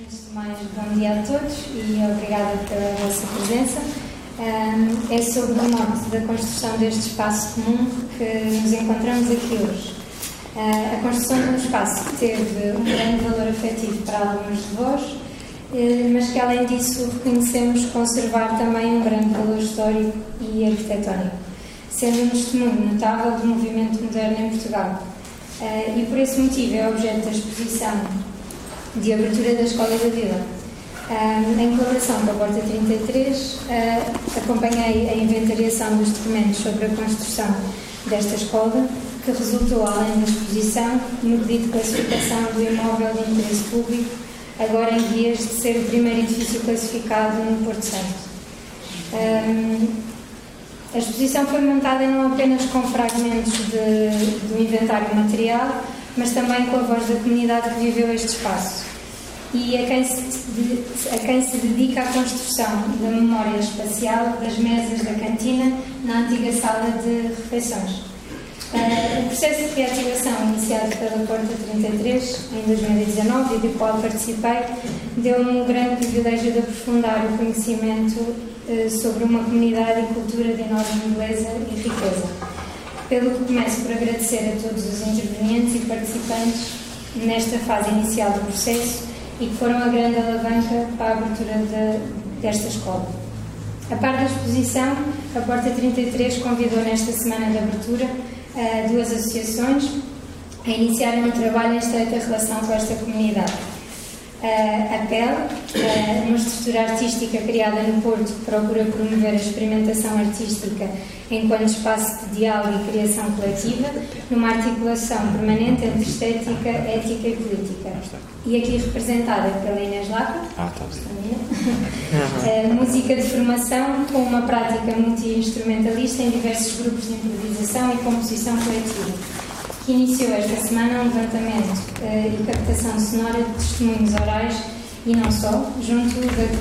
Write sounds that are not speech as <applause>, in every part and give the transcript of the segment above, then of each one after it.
Antes de mais, bom dia a todos e obrigada pela vossa presença. É sobre o modo da construção deste espaço comum que nos encontramos aqui hoje. Ah, a construção de um espaço que teve um grande valor afetivo para alguns de vós, eh, mas que além disso reconhecemos conservar também um grande valor histórico e arquitetónico, sendo um testemunho notável do movimento moderno em Portugal. Ah, e por esse motivo é objeto da exposição de abertura da Escola da Vila. Um, em colaboração com a Porta 33, uh, acompanhei a inventariação dos documentos sobre a construção desta escola, que resultou, além da exposição, no pedido de classificação do imóvel de interesse público, agora em vias de ser o primeiro edifício classificado no Porto Santo. Um, a exposição foi montada não apenas com fragmentos de, do inventário material, mas também com a voz da comunidade que viveu este espaço e a quem se, a quem se dedica à construção da memória espacial das mesas da cantina na antiga sala de refeições. Uh, o processo de reativação iniciado pela Porta 33 em 2019 e do qual participei deu-me um grande privilégio de aprofundar o conhecimento uh, sobre uma comunidade e cultura de enorme beleza e riqueza. Pelo que começo por agradecer a todos os intervenientes e participantes nesta fase inicial do processo e que foram a grande alavanca para a abertura de, desta escola. A par da exposição, a Porta 33 convidou nesta semana de abertura uh, duas associações a iniciarem um trabalho em estreita relação com esta comunidade. A PEL, uma estrutura artística criada no Porto que procura promover a experimentação artística enquanto espaço de diálogo e criação coletiva, numa articulação permanente entre estética, ética e política. E aqui representada pela Inês Lapa, ah, tá. música de formação com uma prática multi-instrumentalista em diversos grupos de improvisação e composição coletiva que iniciou esta semana um levantamento uh, e captação sonora de testemunhos orais e não só, junto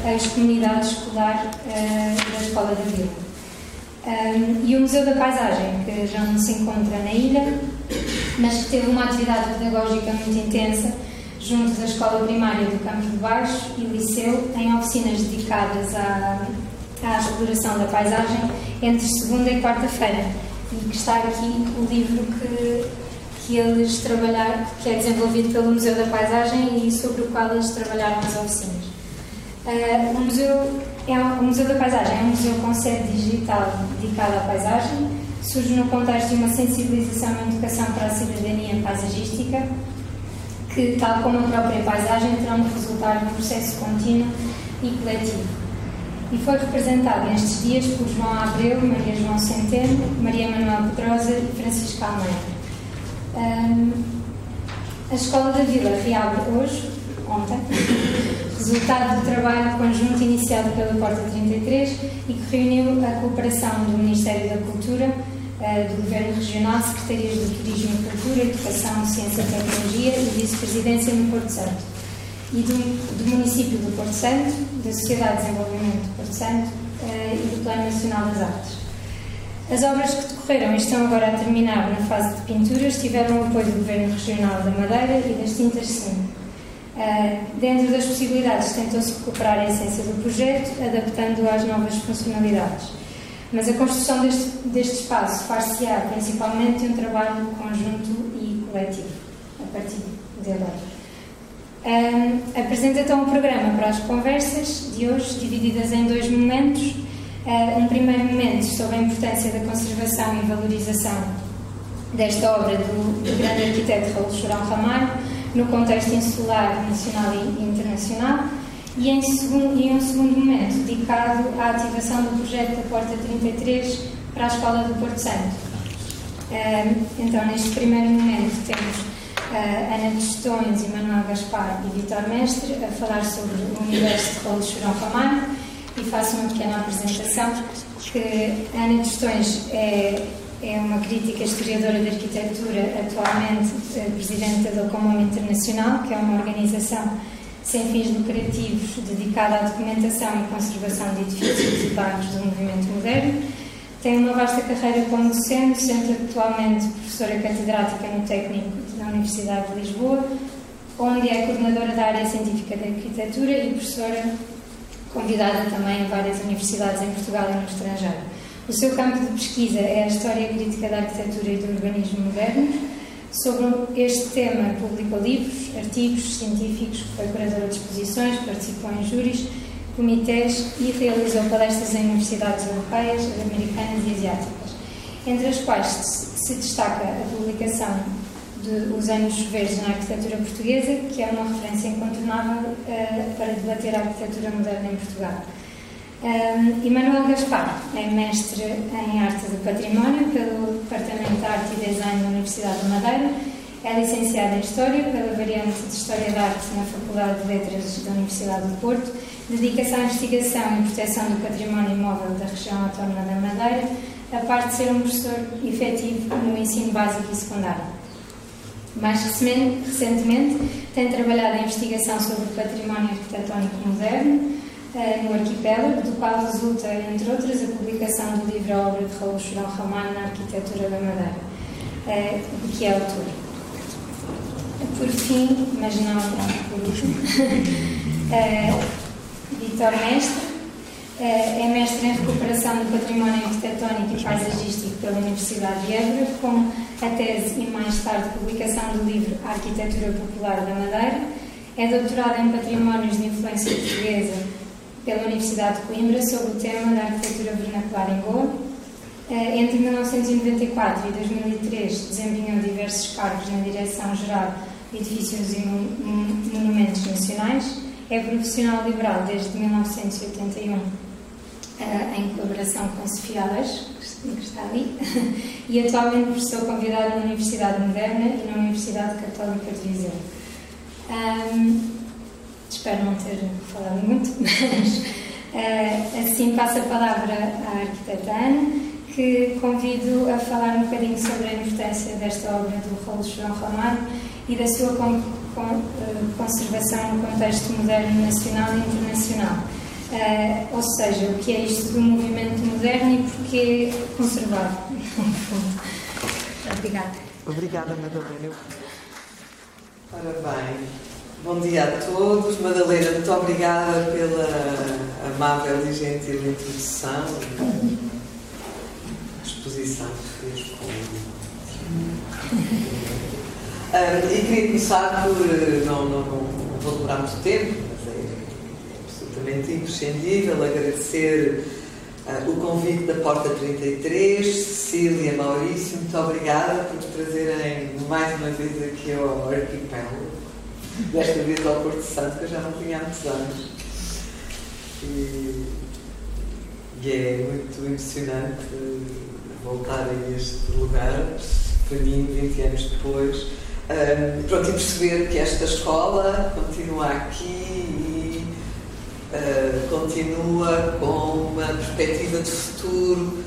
às comunidades escolar uh, da Escola da Vila. Um, e o Museu da Paisagem, que já não se encontra na ilha, mas que teve uma atividade pedagógica muito intensa junto da Escola Primária do Campos de Baixo e Liceu, em oficinas dedicadas à, à exploração da paisagem entre segunda e quarta-feira. E que está aqui o livro que que eles trabalharam, que é desenvolvido pelo Museu da Paisagem e sobre o qual eles trabalharam nas oficinas. Uh, o, museu é, o Museu da Paisagem é um museu com sede digital dedicado à paisagem, surge no contexto de uma sensibilização e educação para a cidadania paisagística, que, tal como a própria paisagem, terão de resultar num processo contínuo e coletivo. E foi representado nestes dias por João Abreu, Maria João Centeno, Maria Manuel Pedrosa e Francisco Almeida. Um, a Escola da Vila reabre hoje, ontem, <laughs> resultado do trabalho conjunto iniciado pela Porta 33 e que reuniu a cooperação do Ministério da Cultura, uh, do Governo Regional, Secretarias de Turismo e Cultura, Educação, Ciência e Tecnologia e Vice-Presidência no Porto Santo, e do, do, município do Porto Santo, da Sociedade de Desenvolvimento do Porto Santo uh, e do Plano Nacional das Artes. As obras que decorreram e estão agora a terminar na fase de pinturas tiveram o apoio do Governo Regional da Madeira e das Tintas Sim. Uh, dentro das possibilidades, tentou-se recuperar a essência do projeto, adaptando-o às novas funcionalidades. Mas a construção deste, deste espaço far-se-á principalmente de um trabalho conjunto e coletivo, a partir de agora. Uh, apresenta então o programa para as conversas de hoje, divididas em dois momentos uh, primeiro momento sobre a importância da conservação e valorização desta obra do, do grande arquiteto Raul Chorão Ramalho no contexto insular nacional e internacional e em, segundo, e um segundo momento dedicado à ativação do projeto da Porta 33 para a Escola do Porto Santo. Uh, então, neste primeiro momento, temos uh, Ana Tostões e Manuel Gaspar e Vitor Mestre a falar sobre o universo de Raul Chorão Ramalho e faço uma pequena apresentação, que Ana Tostões é, é uma crítica historiadora de arquitetura, atualmente eh, presidente da Comum Internacional, que é uma organização sem fins lucrativos dedicada à documentação e conservação de edifícios e bairros do movimento moderno. Tem uma vasta carreira como docente, sendo atualmente professora catedrática no técnico da Universidade de Lisboa onde é coordenadora da área científica da arquitetura e professora convidada também em várias universidades em Portugal e no estrangeiro. O seu campo de pesquisa é a história crítica da arquitetura e do urbanismo modernos. Sobre este tema, publicou livros, artigos científicos, foi curadora de exposições, participou em júris, comitês e realizou palestras em universidades europeias, americanas e asiáticas, entre as quais se destaca a publicação de Os Anos Verdes na Arquitetura Portuguesa, que é uma referência incontornável uh, para debater a arquitetura moderna em Portugal. Um, Emanuel Gaspar é mestre em Arte do Património pelo Departamento de Arte e Design da Universidade de Madeira, é licenciado em História pela variante de História da Arte na Faculdade de Letras da Universidade do Porto, dedica-se à investigação e proteção do património imóvel da região autónoma da Madeira, a parte de ser um professor efetivo no ensino básico e secundário. Mais recentemente, tem trabalhado em investigação sobre o património arquitetónico moderno eh, no arquipélago, do qual resulta, entre outras, a publicação do livro A Obra de Raul Churão Ramalho na Arquitetura da Madeira, eh, de que é autor. Por fim, mas não por último, Vitor Mestre, é mestre em recuperação do património arquitetónico e paisagístico pela Universidade de Évora, com a tese e mais tarde publicação do livro A Arquitetura Popular da Madeira. É doutorado em patrimónios de influência portuguesa pela Universidade de Coimbra sobre o tema da arquitetura vernacular em Goa. Entre 1994 e 2003 desempenhou diversos cargos na Direção-Geral de Edifícios e Monumentos Nacionais. É profissional liberal desde 1981 uh, em colaboração com Sofia Aleixo, que está ali, <laughs> e atualmente professor convidado na Universidade Moderna e na Universidade Católica de Viseu. Um, espero não ter falado muito, <laughs> mas uh, assim passo a palavra à arquiteta Ana, que convido a falar um bocadinho sobre a importância desta obra do Raul João Ramalho e da sua uh, conservação no contexto moderno nacional e internacional Uh, ou seja, o que é isto do movimento moderno e porquê conservar, Obrigada. Obrigada, Madalena. Ora bem, bom dia a todos. Madalena, muito obrigada pela amável e gentil introdução e a exposição que fez com uh, E queria começar por. Não, não, não vou demorar muito tempo, absolutamente imprescindível agradecer uh, o convite da Porta 33, Cecília, Maurício, muito obrigada por nos trazerem mais uma vez aqui ao arquipélago, desta vez ao Porto Santo, que eu já não tinha há muitos anos. E, e é muito emocionante voltar a este lugar, para mim, 20 anos depois. Um, pronto, e perceber que esta escola continua aqui uh, continua com uma perspectiva de futuro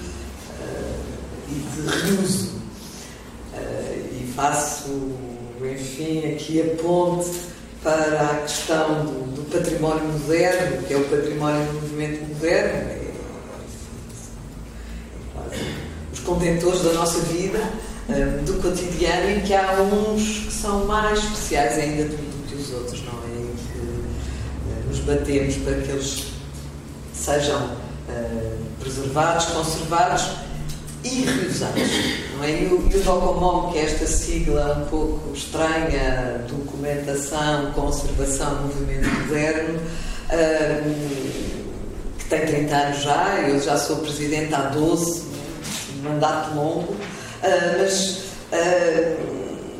uh, e de reuso. Uh, e faço, enfim, aqui a ponte para a questão do, do, património moderno, que é o património do movimento moderno, é, os contentores da nossa vida, do cotidiano, e que há uns que são mais especiais ainda do, do que os outros, não é? Batemos para que eles sejam uh, preservados, conservados e reusados. Não é? E o, e o DOCOMOM, que é esta sigla um pouco estranha, documentação, conservação, movimento moderno, uh, que tem 30 anos já, eu já sou presidente há 12, mandato longo, uh, mas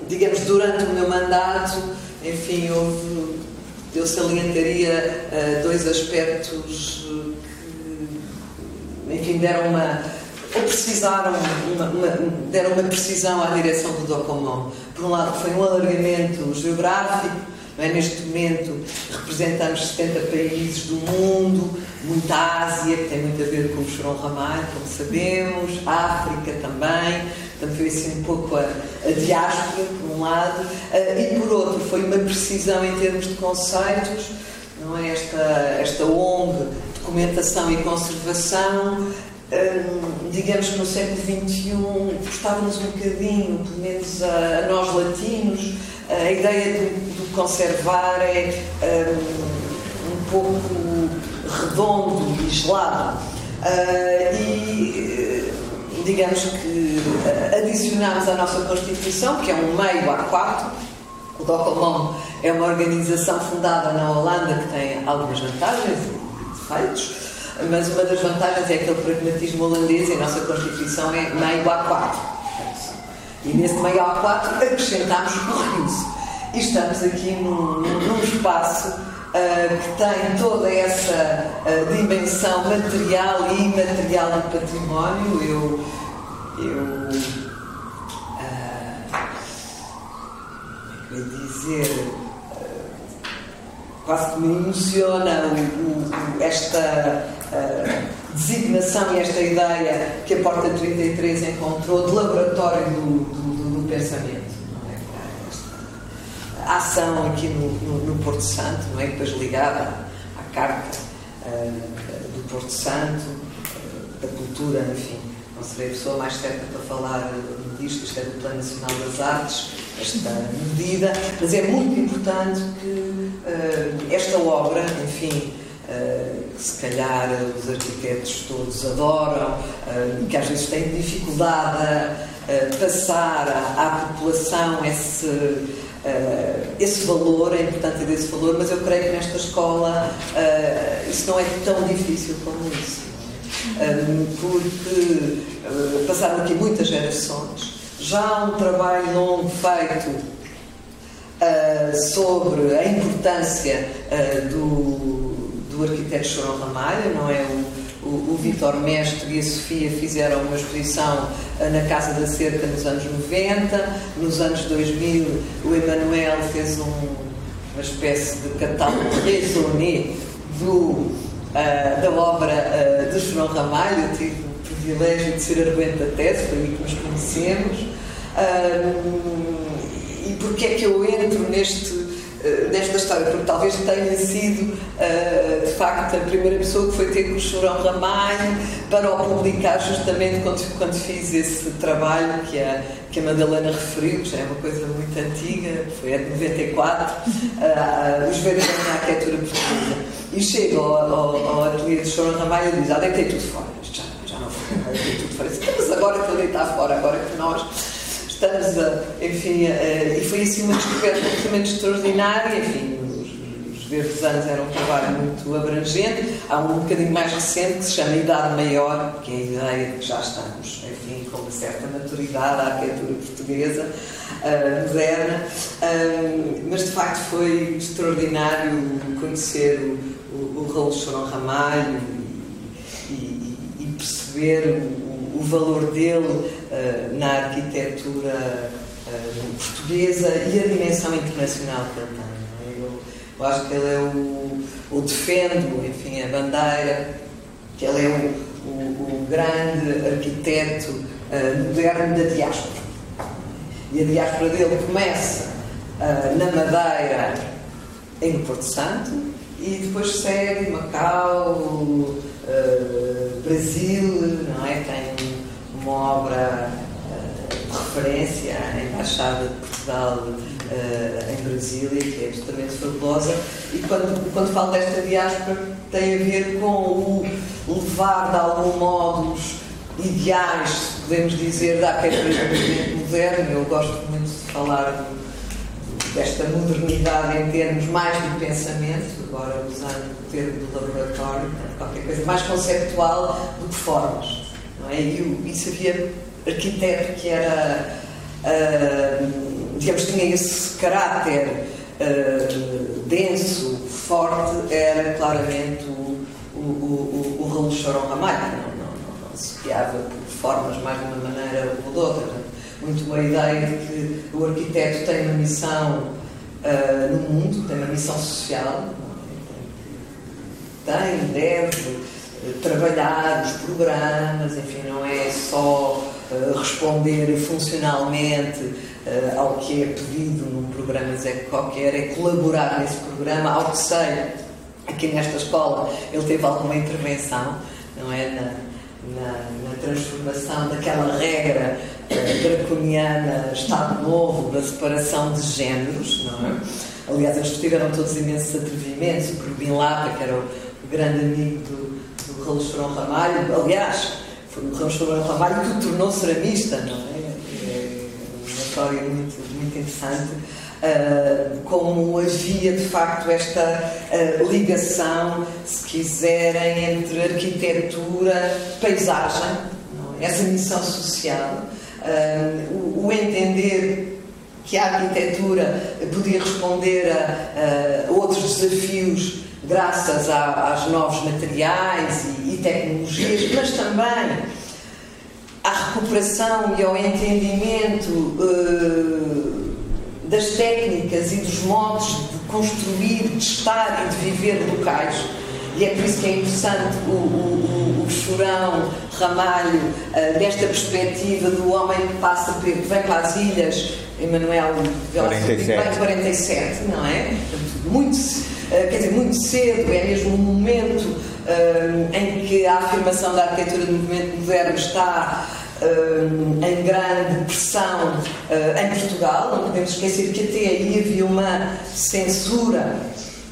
digamos, durante o meu mandato, enfim, houve eu salientaria uh, dois aspectos que, enfim, deram uma, ou precisaram, uma, uma, deram uma precisão à direção do DOCOMON. Por um lado, foi um alargamento geográfico, é? neste momento representamos 70 países do mundo, muita Ásia, que tem muito a ver com o Chorão Ramalho, como sabemos, África também, Portanto, foi assim um pouco a, a diáspora, por um lado, uh, e por outro, foi uma precisão em termos de conceitos, não é? Esta, esta ONG, documentação e conservação, digamos que no século XXI gostávamos um bocadinho, pelo menos a, a nós latinos, a ideia de, conservar é um, pouco redondo e gelado. Uh, e digamos que adicionámos à nossa Constituição, que é um meio A4, o Docomon é uma organização fundada na Holanda que tem algumas vantagens e defeitos, mas uma das vantagens é aquele pragmatismo holandês e a nossa Constituição é meio A4. E nesse meio A4 acrescentámos o RIUS. E estamos aqui num, num espaço uh, que tem toda essa uh, dimensão material e imaterial do património. Eu, eu uh, dizer quase que me emociona esta uh, designação e esta ideia que a Porta 33 encontrou de laboratório do, do, do pensamento. É? Esta ação aqui no, no, no, Porto Santo, não é? depois ligada à, Carta uh, do Porto Santo, uh, da cultura, enfim. Não serei a pessoa mais certa para falar disto, isto é do Plano Nacional das Artes, esta medida, mas é muito importante que uh, esta obra, enfim, uh, que se calhar os arquitetos todos adoram, uh, que às vezes têm dificuldade a, passar à, à população esse, esse valor, a importância desse valor, mas eu creio que nesta escola isso não é tão difícil como isso. porque passaram aqui muitas gerações, já há um trabalho longo feito uh, sobre a importância uh, do, do arquiteto Chorão Ramalho, não é? O, o, o Vitor Mestre e a Sofia fizeram uma exposição uh, na Casa da Cerca nos anos 90, nos anos 2000 o Emanuel fez um, uma espécie de catálogo raisonné do, da obra de Chorão Ramalho, tive privilégio de ser arguente da tese, foi aí que nos conhecemos e porquê é que eu entro neste, uh, nesta história? Porque talvez tenha sido, uh, de facto, a primeira pessoa que foi ter com o Chorão Ramalho para o publicar justamente quando, quando fiz esse trabalho que a, que a Madalena referiu, já é uma coisa muito antiga, foi de 94, uh, Os Verdades na Arquitetura Portuguesa. E chego ao, ao, ao ateliê de Chorão Ramalho e diz: Ah, deitei tudo fora. Já, já tudo fora. Mas agora que eu deitar fora, agora que nós estamos a, enfim, a, e foi assim uma descoberta absolutamente extraordinária, enfim, os, os verdes anos eram um trabalho muito abrangente, há um bocadinho mais recente que se chama Idade Maior, que é a ideia de que já estamos, enfim, com uma certa maturidade à arquitetura portuguesa, uh, moderna, uh, mas de facto foi extraordinário conhecer o, o, o Raul Chorão Ramalho perceber o, o valor dele uh, na arquitetura uh, portuguesa e a dimensão internacional que ele tem. É? Eu, eu, acho que ele é o, o defendo, enfim, a bandeira, que ele é o, o, grande arquiteto uh, moderno da diáspora. E a diáspora dele começa na Madeira, em Porto Santo, e depois segue Macau, uh, Brasil, não é? Tem uma obra uh, de referência, a Embaixada de Portugal uh, em Brasília, que é absolutamente fabulosa. E quando, quando falo desta diáspora, tem a ver com o levar, de algum modo, os ideais, podemos dizer, da arquitetura moderna. Eu gosto muito de falar desta modernidade em termos mais de pensamento, agora usando o termo do laboratório, qualquer coisa mais conceptual do que formas. Não é? E isso havia arquiteto que era, uh, digamos, tinha esse caráter uh, denso, forte, era claramente o, o, o, o Raul Chorão Ramalho. Não, não, não, não se guiava por formas mais de uma maneira ou de outra. Muito uma ideia de que o arquiteto tem uma missão uh, no mundo, tem uma missão social, é? tem, deve trabalhar os programas, enfim, não é só uh, responder funcionalmente uh, ao que é pedido num programa qualquer, é colaborar nesse programa, ao que sei, aqui nesta escola ele teve alguma intervenção, não é, na, na, na transformação daquela regra uh, draconiana, Estado Novo, da separação de géneros, não é? Aliás, eles tiveram todos imensos atrevimentos, o Crubin Lata, que era o, o grande amigo do, do Ramos Ferão Ramalho, aliás, foi o Ramos Ferão Ramalho que o tornou ceramista, não é? É uma história muito, muito interessante. Uh, como havia de facto esta uh, ligação, se quiserem, entre arquitetura, paisagem, é? essa missão social, uh, o, o, entender que a arquitetura podia responder a, a outros desafios graças aos novos materiais e, e tecnologias, mas também à recuperação e ao entendimento das técnicas e dos modos de construir, de estar e de viver locais. E é por isso que é interessante o, o, o chorão, Ramalho, uh, desta perspectiva do homem que passa, que vem para as ilhas, Emanuel 47. 47, não é? Muito, uh, quer dizer, muito cedo, é mesmo um momento uh, em que a afirmação da arquitetura do movimento moderno está uh, em grande pressão uh, em Portugal. Não podemos esquecer que até aí havia uma censura.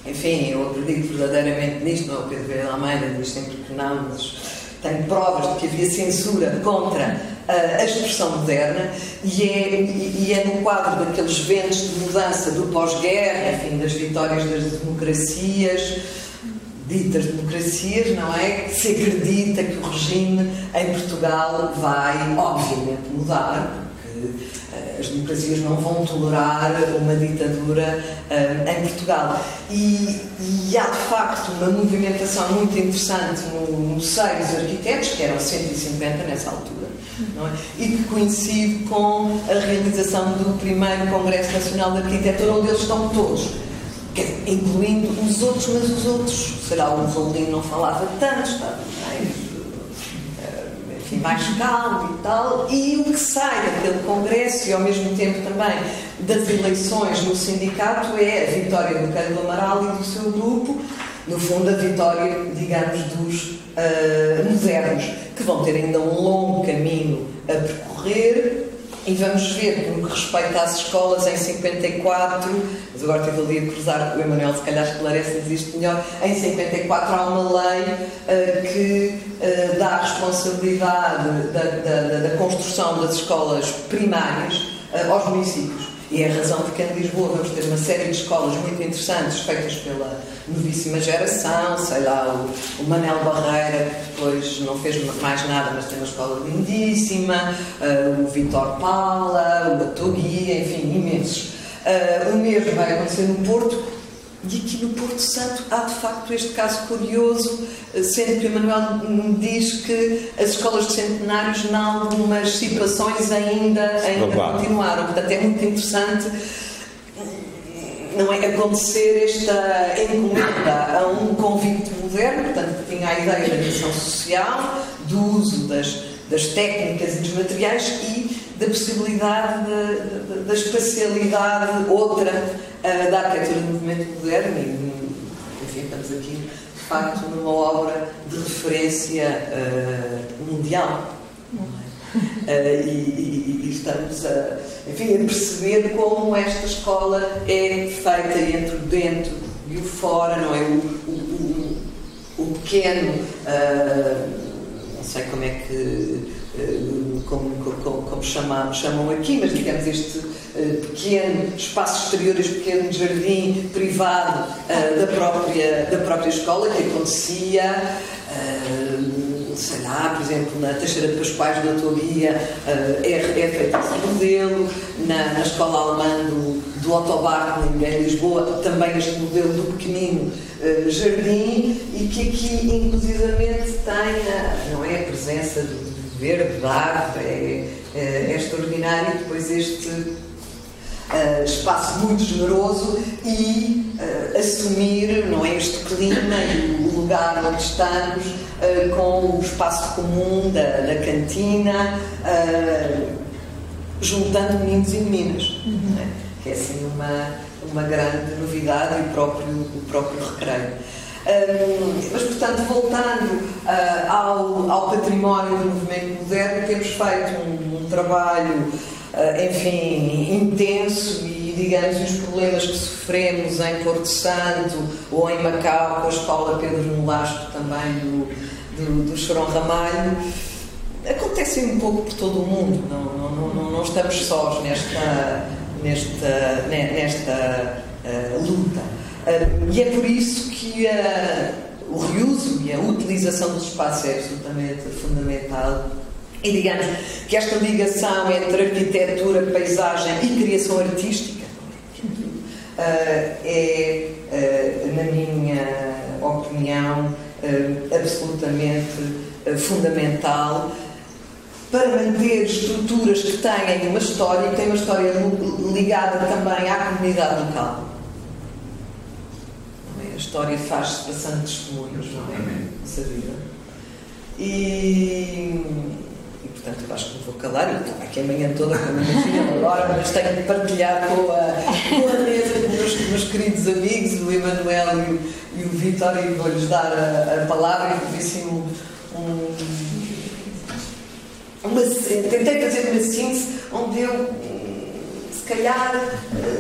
Enfim, eu acredito verdadeiramente nisto, não é o Pedro Vieira Almeida diz sempre que não, mas tenho provas de que havia censura contra uh, a expressão moderna e é, e é no quadro daqueles ventos de mudança do pós-guerra, enfim, das vitórias das democracias, ditas democracias, não é? Se acredita que o regime em Portugal vai, obviamente, mudar, porque uh, as democracias não vão tolerar uma ditadura uh, em Portugal. E, e, há, de facto, uma movimentação muito interessante no, no seio dos arquitetos, que eram 150 nessa altura, é? e que coincide com a realização do primeiro Congresso Nacional de Arquitetura, onde eles estão todos incluindo os outros, mas os outros, será o Roldinho não falava tanto, estava mais, eh, enfim, mais calmo e tal, e o que sai daquele congresso e ao mesmo tempo também das eleições no sindicato é a vitória do Cândido Amaral e do seu grupo, no fundo a vitória, digamos, dos uh, modernos, que vão ter ainda um longo caminho a percorrer, e vamos ver no que respeita às escolas, em 54, mas agora estive ali a cruzar, o Emanuel se calhar esclarece-nos isto melhor, em 54 há uma lei uh, que uh, dá a responsabilidade da, da, da, construção das escolas primárias uh, aos municípios. E é a razão de que em Lisboa vamos ter uma série de escolas muito interessantes feitas pela novíssima geração, sei lá, o, o Manel Barreira, que depois não fez mais nada, mas tem uma escola lindíssima, uh, o Vitor Pala, o Batoguia, enfim, imensos. Uh, o mesmo vai acontecer no Porto, e aqui no Porto Santo há de facto este caso curioso, sendo que o Manuel me diz que as escolas de centenários, em algumas situações, ainda, ainda continuaram. Portanto, é muito interessante não é acontecer esta encomenda a um convite moderno, portanto, que tinha a ideia da missão social, do uso das, das técnicas e dos materiais e da possibilidade da espacialidade outra uh, da arquitetura do movimento moderno e, enfim, estamos aqui, de facto, numa obra de referência uh, mundial. Uh, e, e, e, estamos a, enfim, a perceber como esta escola é feita entre o dentro e o fora, não é? O, o, o, o pequeno, uh, não sei como é que eh, como, como, como chamam, chamam aqui, mas digamos este uh, pequeno espaço exterior, este pequeno jardim privado uh, da, própria, da própria escola que acontecia. Sei lá, por exemplo, na Teixeira de Pascoais da Autoria é, é feito esse modelo, na, na escola alemã do, do Otto em Lisboa, também este modelo do pequenino jardim e que aqui inclusivamente tem a, não é, a presença do, árvore, é, é, é extraordinário. E depois este uh, espaço muito generoso e uh, assumir não é, este clima e o lugar onde estamos uh, com o espaço comum da, da cantina, juntando meninos e meninas. Uhum. Que é assim uma, uma grande novidade e o próprio, o próprio recreio. Mas, portanto, voltando uh, ao, ao, património do movimento moderno, temos feito um, um trabalho, uh, enfim, intenso e, digamos, os problemas que sofremos em Porto Santo ou em Macau, com a escola Pedro Nolasco também do, do, do Chorão Ramalho, acontecem um pouco por todo o mundo, não, não, não, não estamos sós nesta, nesta, nesta uh, luta. Uh, e é por isso que uh, o reuso e a utilização dos espaços é absolutamente fundamental. E digamos que esta ligação entre arquitetura, paisagem e criação artística é, na minha opinião, absolutamente fundamental para manter estruturas que têm uma história e que têm uma história ligada também à comunidade local. A história faz-se passando testemunhos, não é? Nessa vida. E, e, portanto, eu acho que me vou calar. Eu estou aqui a manhã toda com a minha <laughs> filha agora, mas tenho de partilhar com a, com a mesa com os meus, queridos amigos, o Emanuel e o, e o Vitor, e vou-lhes dar a, a palavra e por assim um, um uma, tentei fazer uma síntese onde eu, calhar,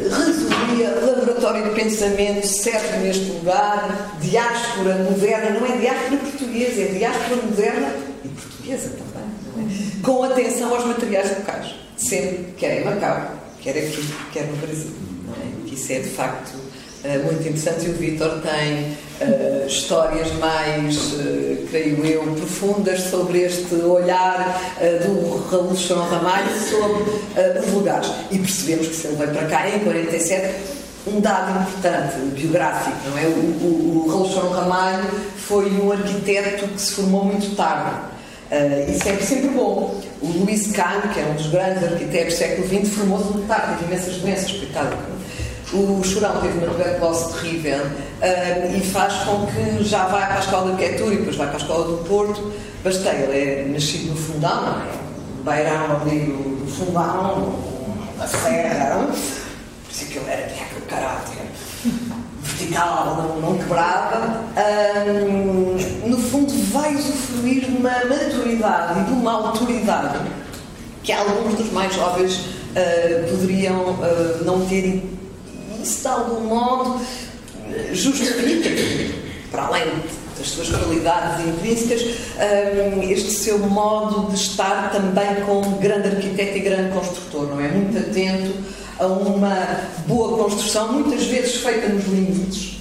resumia laboratório de pensamento certo neste lugar, diáspora moderna, não é diáspora portuguesa, é diáspora moderna e portuguesa também, é? com atenção aos materiais locais, sempre, quer em Macau, quer aqui, quer no Brasil. É? Isso é de facto eh, muito interessante e o Vitor tem uh, histórias mais, uh, creio eu, profundas sobre este olhar do Raul Chorão Ramalho sobre os lugares. E percebemos que se ele veio para cá em 47, um dado importante, biográfico, não é? O, o, o Raul Chorão Ramalho foi um arquiteto que se formou muito tarde. Uh, isso é sempre bom. O Luís Kahn, que é um dos grandes arquitetos do século XX, formou-se muito tarde, teve imensas doenças, coitado o Chorão teve uma tuberculose terrível uh, e faz com que já vá para a escola de arquitetura e depois vai para a escola do Porto. Bastei, ele é nascido no Fundão, não é? Beirão ali do Fundão, na Serra, por isso que ele era de aquele caráter vertical, não, não quebrava. No fundo, vai usufruir de uma maturidade e de uma autoridade que alguns dos mais jovens uh, poderiam uh, não ter isso de algum modo justifica, para além das suas qualidades intrínsecas, hum, este seu modo de estar também como grande arquiteto e grande construtor, não é? Muito atento a uma boa construção, muitas vezes feita nos limites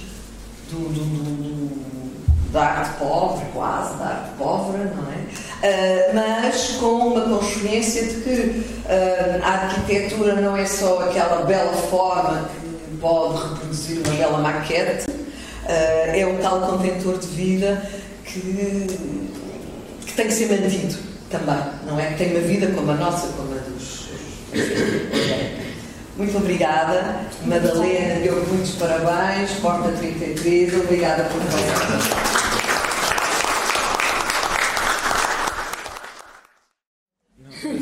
do, do, do, da arte pobre, quase, da arte pobre, não é? Uh, mas com uma consciência de que uh, a arquitetura não é só aquela bela forma pode reproduzir uma bela maquete, uh, é um tal contentor de vida que, que tem que ser mantido também, não é? Que tem uma vida como a nossa, como a dos. Muito obrigada, Madalena, deu muitos parabéns, Porta 33, obrigada por tudo.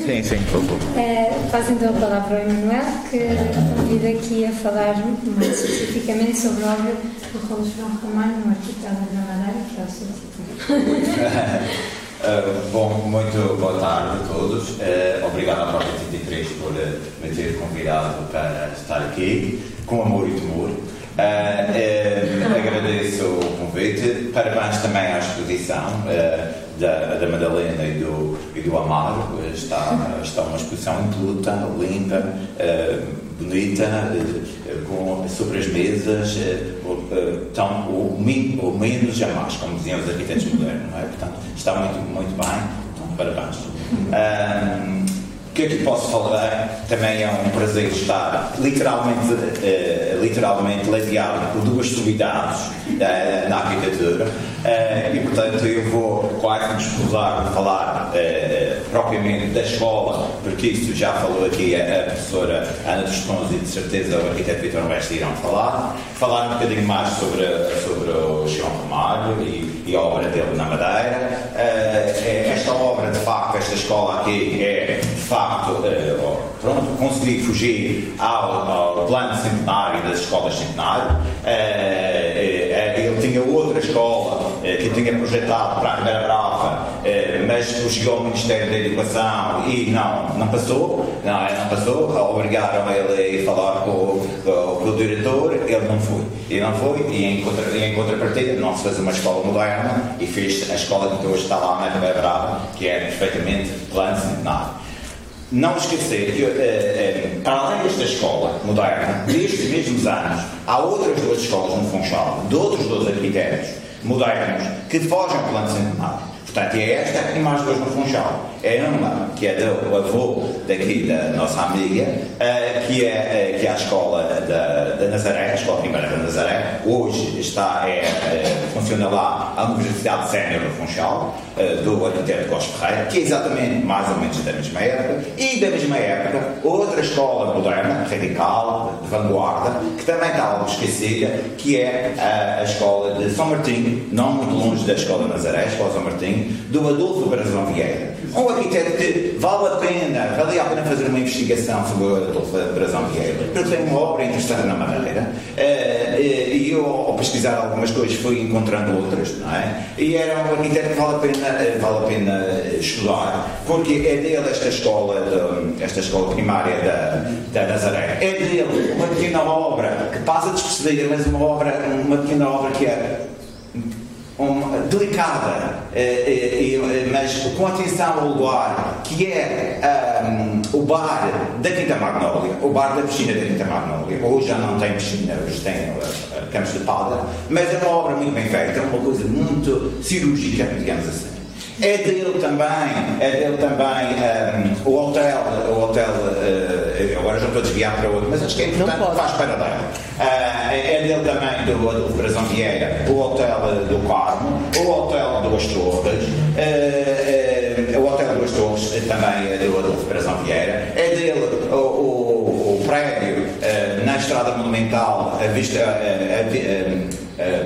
Sim, sim, por favor. É, passo então a palavra ao Emanuel, que convida aqui a falar mais especificamente sobre a obra do Raul João Ramalho no Arquipélago da Madeira, que é o seu título. <laughs> Uh, bom, muito boa tarde a todos. Uh, obrigado à Porta 33 por uh, me ter convidado para estar aqui, com amor e temor. agradeço o convite. Parabéns também à exposição da, da Madalena e do, e do Amaro. Está, está uma exposição impoluta, limpa, uh, bonita, uh, com, sobre as mesas, tão, o, o menos jamais, como diziam os arquitetos modernos. Não é? Portanto, está muito, muito bem. Então, parabéns. O <laughs> que é que posso falar? Também é um prazer estar literalmente, uh, literalmente ladeado por duas sumidades uh, na arquitetura uh, e, portanto, eu vou quase me escusar de falar propriamente da escola, porque isso já falou aqui a, a professora Ana dos Tons e de certeza o arquiteto Vitor Mestre irão falar. Falar um bocadinho mais sobre, sobre o João Ramalho e, e, a obra dele na Madeira. esta obra, de facto, esta escola aqui é, de facto, facto, uh, pronto, fugir ao, ao, plano centenário das escolas centenário. Uh, uh, ele tinha outra escola que tinha projetado para a Ribeira Brava, mas chegou ao Ministério da Educação e não, não passou, não, não passou, obrigaram ele a falar com, com, com o diretor, ele não foi. E não foi, e em, contra, em contrapartida não se fez uma escola moderna e fez a escola que hoje está lá na Ribeira Brava, que é perfeitamente plano centenário. Não esquecer que, eh, para além desta escola moderna, destes mesmos anos, há outras duas escolas no Funchal, de outros dois arquitetos modernos, que fogem ao plano centenário. Portanto, é esta e mais duas no Funchal. É uma que é do avô daqui da nossa amiga, uh, que, é, uh, que é a escola da, da Nazaré, a escola primeira da Nazaré. Hoje está, é, funciona lá a Universidade Sénior do Funchal, do arquiteto Costa Ferreira, que é exatamente mais ou menos da mesma época. E da mesma época, outra escola moderna, radical, de vanguarda, que também está algo esquecida, que é a, a escola de São Martinho, não muito longe da escola Nazaré, a escola de São Martinho, do Adolfo Brazão Vieira. Um arquiteto que vale a pena, vale a pena fazer uma investigação sobre o Adolfo Brazão Vieira, porque tem uma obra interessante na Madeira, eh, e eu, ao pesquisar algumas coisas, fui encontrando outras, não é? E era um arquiteto que vale a pena, eh, vale a pena estudar, porque é dele esta escola, esta escola primária da, da Nazaré. É dele uma pequena obra que passa despercebida, mas uma obra, uma pequena obra que é uma, delicada, eh, eh, mas com atenção ao lugar, que é um, o bar da Quinta Magnólia, o bar da piscina da Quinta Magnólia. Hoje já não tem piscina, hoje tem uh, campos de palha, mas é uma obra muito bem feita, é uma coisa muito cirúrgica, digamos assim. É dele também, é dele também um, o hotel, o hotel uh, agora já estou a desviar para outro, mas acho que é importante, faz para dar. Uh, é dele também do Adolfo Brazão Vieira, o hotel do Carmo, o hotel do Torres, uh, o hotel do Torres também é do Adolfo Brazão Vieira, é dele o, o, o prédio na Estrada Monumental, a vista.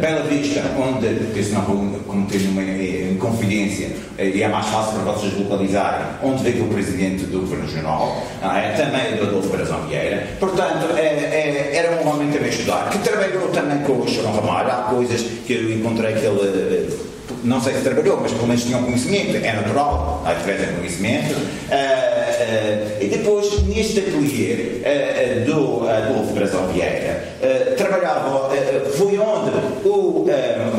Bela Vista, onde, porque senão vou cometer uma inconfidência uh, e é mais fácil para vocês localizarem, onde veio o presidente do Governo Regional, uh, também do Adolfo Brazão Vieira. Portanto, era um homem também estudar, que trabalhou também com o Chorão Ramalho. Há coisas que eu encontrei que ele não sei se trabalhou, mas pelo menos tinha um conhecimento, é natural, há tivessem conhecimento. Uh, uh, e depois, neste ateliê uh, do Adolfo Brazão Vieira, trabalhava, foi onde o,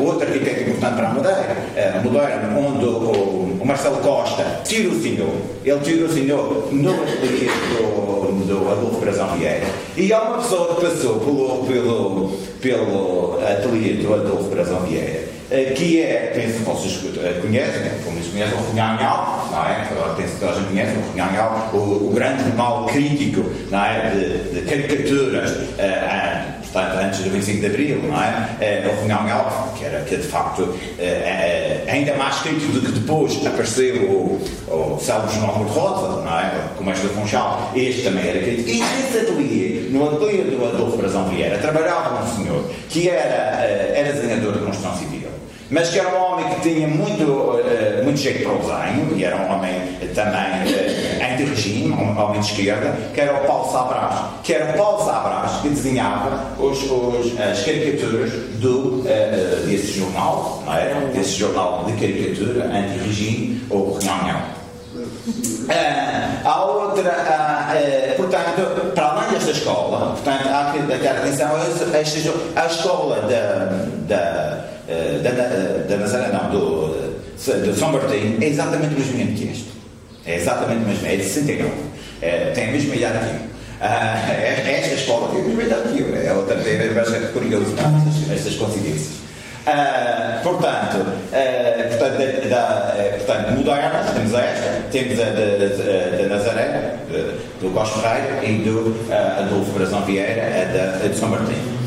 outro arquiteto importante para a Madeira, uh, Moderno, onde o, o, Marcelo Costa tira o senhor, ele tira o senhor no ateliê do, do Adolfo Brazão Vieira, e há uma pessoa que passou pelo, pelo, pelo ateliê do Adolfo Brazão Vieira, eh, que é, penso que vocês eh, conhecem, né? como eles conhecem o Cunhanhal, não é? Penso que a gente conhece o Cunhanhal, o, o grande mal crítico não é? de, de caricaturas, uh, portanto, antes do 25 de Abril, não é? Uh, o Cunhanhal, que era que de facto uh, ainda mais crítico do que depois apareceu o, o Salvo João de Rosa, não é? Como este do Funchal, este também era crítico. E nesse ateliê, no ateliê do Adolfo Brazão Vieira, trabalhava um senhor que era, era desenhador de construção civil mas que era um homem que tinha muito, uh, muito jeito para o desenho, e era um homem também uh, anti-regime, um homem de esquerda, que era o Paulo Sabras, que era o Paulo Sabras que desenhava os, os, as caricaturas do, desse jornal, não é? desse jornal de caricatura anti-regime, o Reunião. Uh, há outra, desta escola, portanto, há que dar atenção a, esta, a escola da, da eh, da, da Nazaré, não, do, de São Martinho, é exatamente o mesmo ano que este. É exatamente o mesmo, é de 69. É, tem a mesma idade que eu. Uh, esta escola tem a mesma idade que. É outra vez é curioso estas, estas coincidências. Uh, portanto, uh, portanto, da, da, portanto, modernas, temos esta, temos a da Nazaré, do Costa Ferreira e do uh, Adolfo Brazão Vieira, a da, de São Martinho.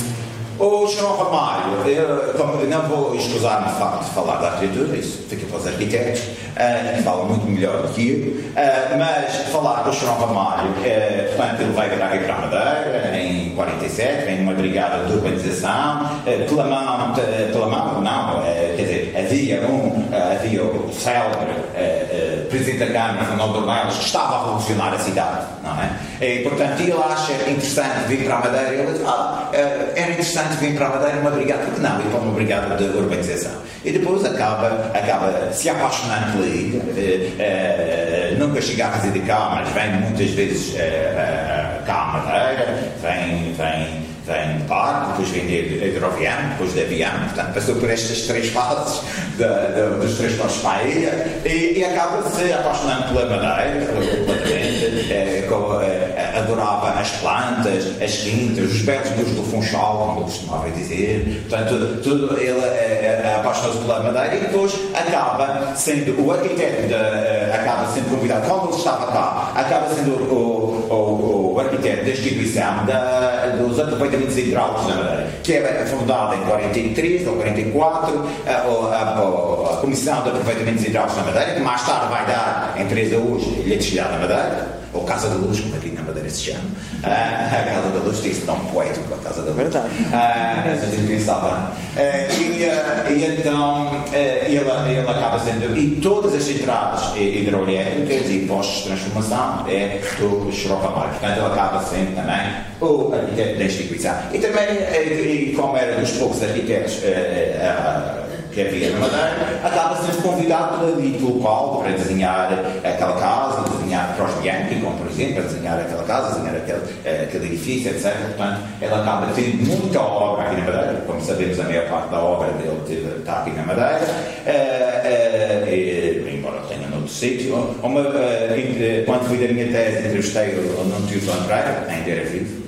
O João Ramalho, eu, não vou escusar-me de facto de falar da arquitetura, isso fica para os arquitetos, uh, que falam muito melhor do que eu, uh, mas falar do João Ramalho, uh, portanto, ele vai virar para a Madeira em 47, vem numa brigada de urbanização, pela mão, pela mão, não, dizer, havia um, havia o célebre Presidente da Câmara, Fernando Dornelas, que estava a revolucionar a cidade, não é? E, portanto, ele acha interessante vir para a Madeira. Ele diz, ah, eh, era interessante vir para a Madeira uma brigada. Porque não, ir para uma brigada de urbanização. E depois acaba, acaba se apaixonando por aí. Uh, uh, nunca chega a residir cá, mas vem muitas vezes uh, cá à Madeira, vem, vem vem de barco, depois vem de hidroavião, depois de avião, portanto passou por estas três fases de, de, dos transportes para a ilha e, e acaba se apaixonando pela madeira, completamente, é, é, adorava as plantas, as quintas, os belos do Funchal, como eu costumava dizer, portanto tudo, ele é, apaixonou-se pela madeira e depois acaba sendo o arquiteto, de, acaba sendo convidado, quando ele estava cá, acaba sendo o, o, o arquiteto da instituição da, dos aproveitamentos hidráulicos na Madeira, que é fundada em 43 ou 44, a, a, a, a Comissão de Aproveitamentos Hidráulicos na Madeira, que mais tarde vai dar empresa hoje Eletricidade na Madeira, ou Casa da Luz, como aqui se chama. Uh, a Casa da Luz esse nome poético, a Casa da Luz. Verdade. Uh, a gente pensava. Uh, e, uh, e então ele, ele acaba sendo. E todas as centrais hidroelétricas e postos de transformação é do Xerocamar. Portanto, ele acaba sendo também o arquiteto da instituição. E também, e, como era dos poucos arquitetos que havia na Madeira, acaba sendo convidado pela elite local para desenhar aquela casa, desenhar para os Bianchi, como por exemplo, para desenhar aquela casa, desenhar aquele, eh, aquele edifício, etc. Portanto, ela acaba tendo muita obra aqui na Madeira, como sabemos, a maior parte da obra dele está aqui na Madeira, uh, uh, embora tenha noutro sítio. quando fui da minha tese, entrevistei o Nuno Tio André, ainda era vivo,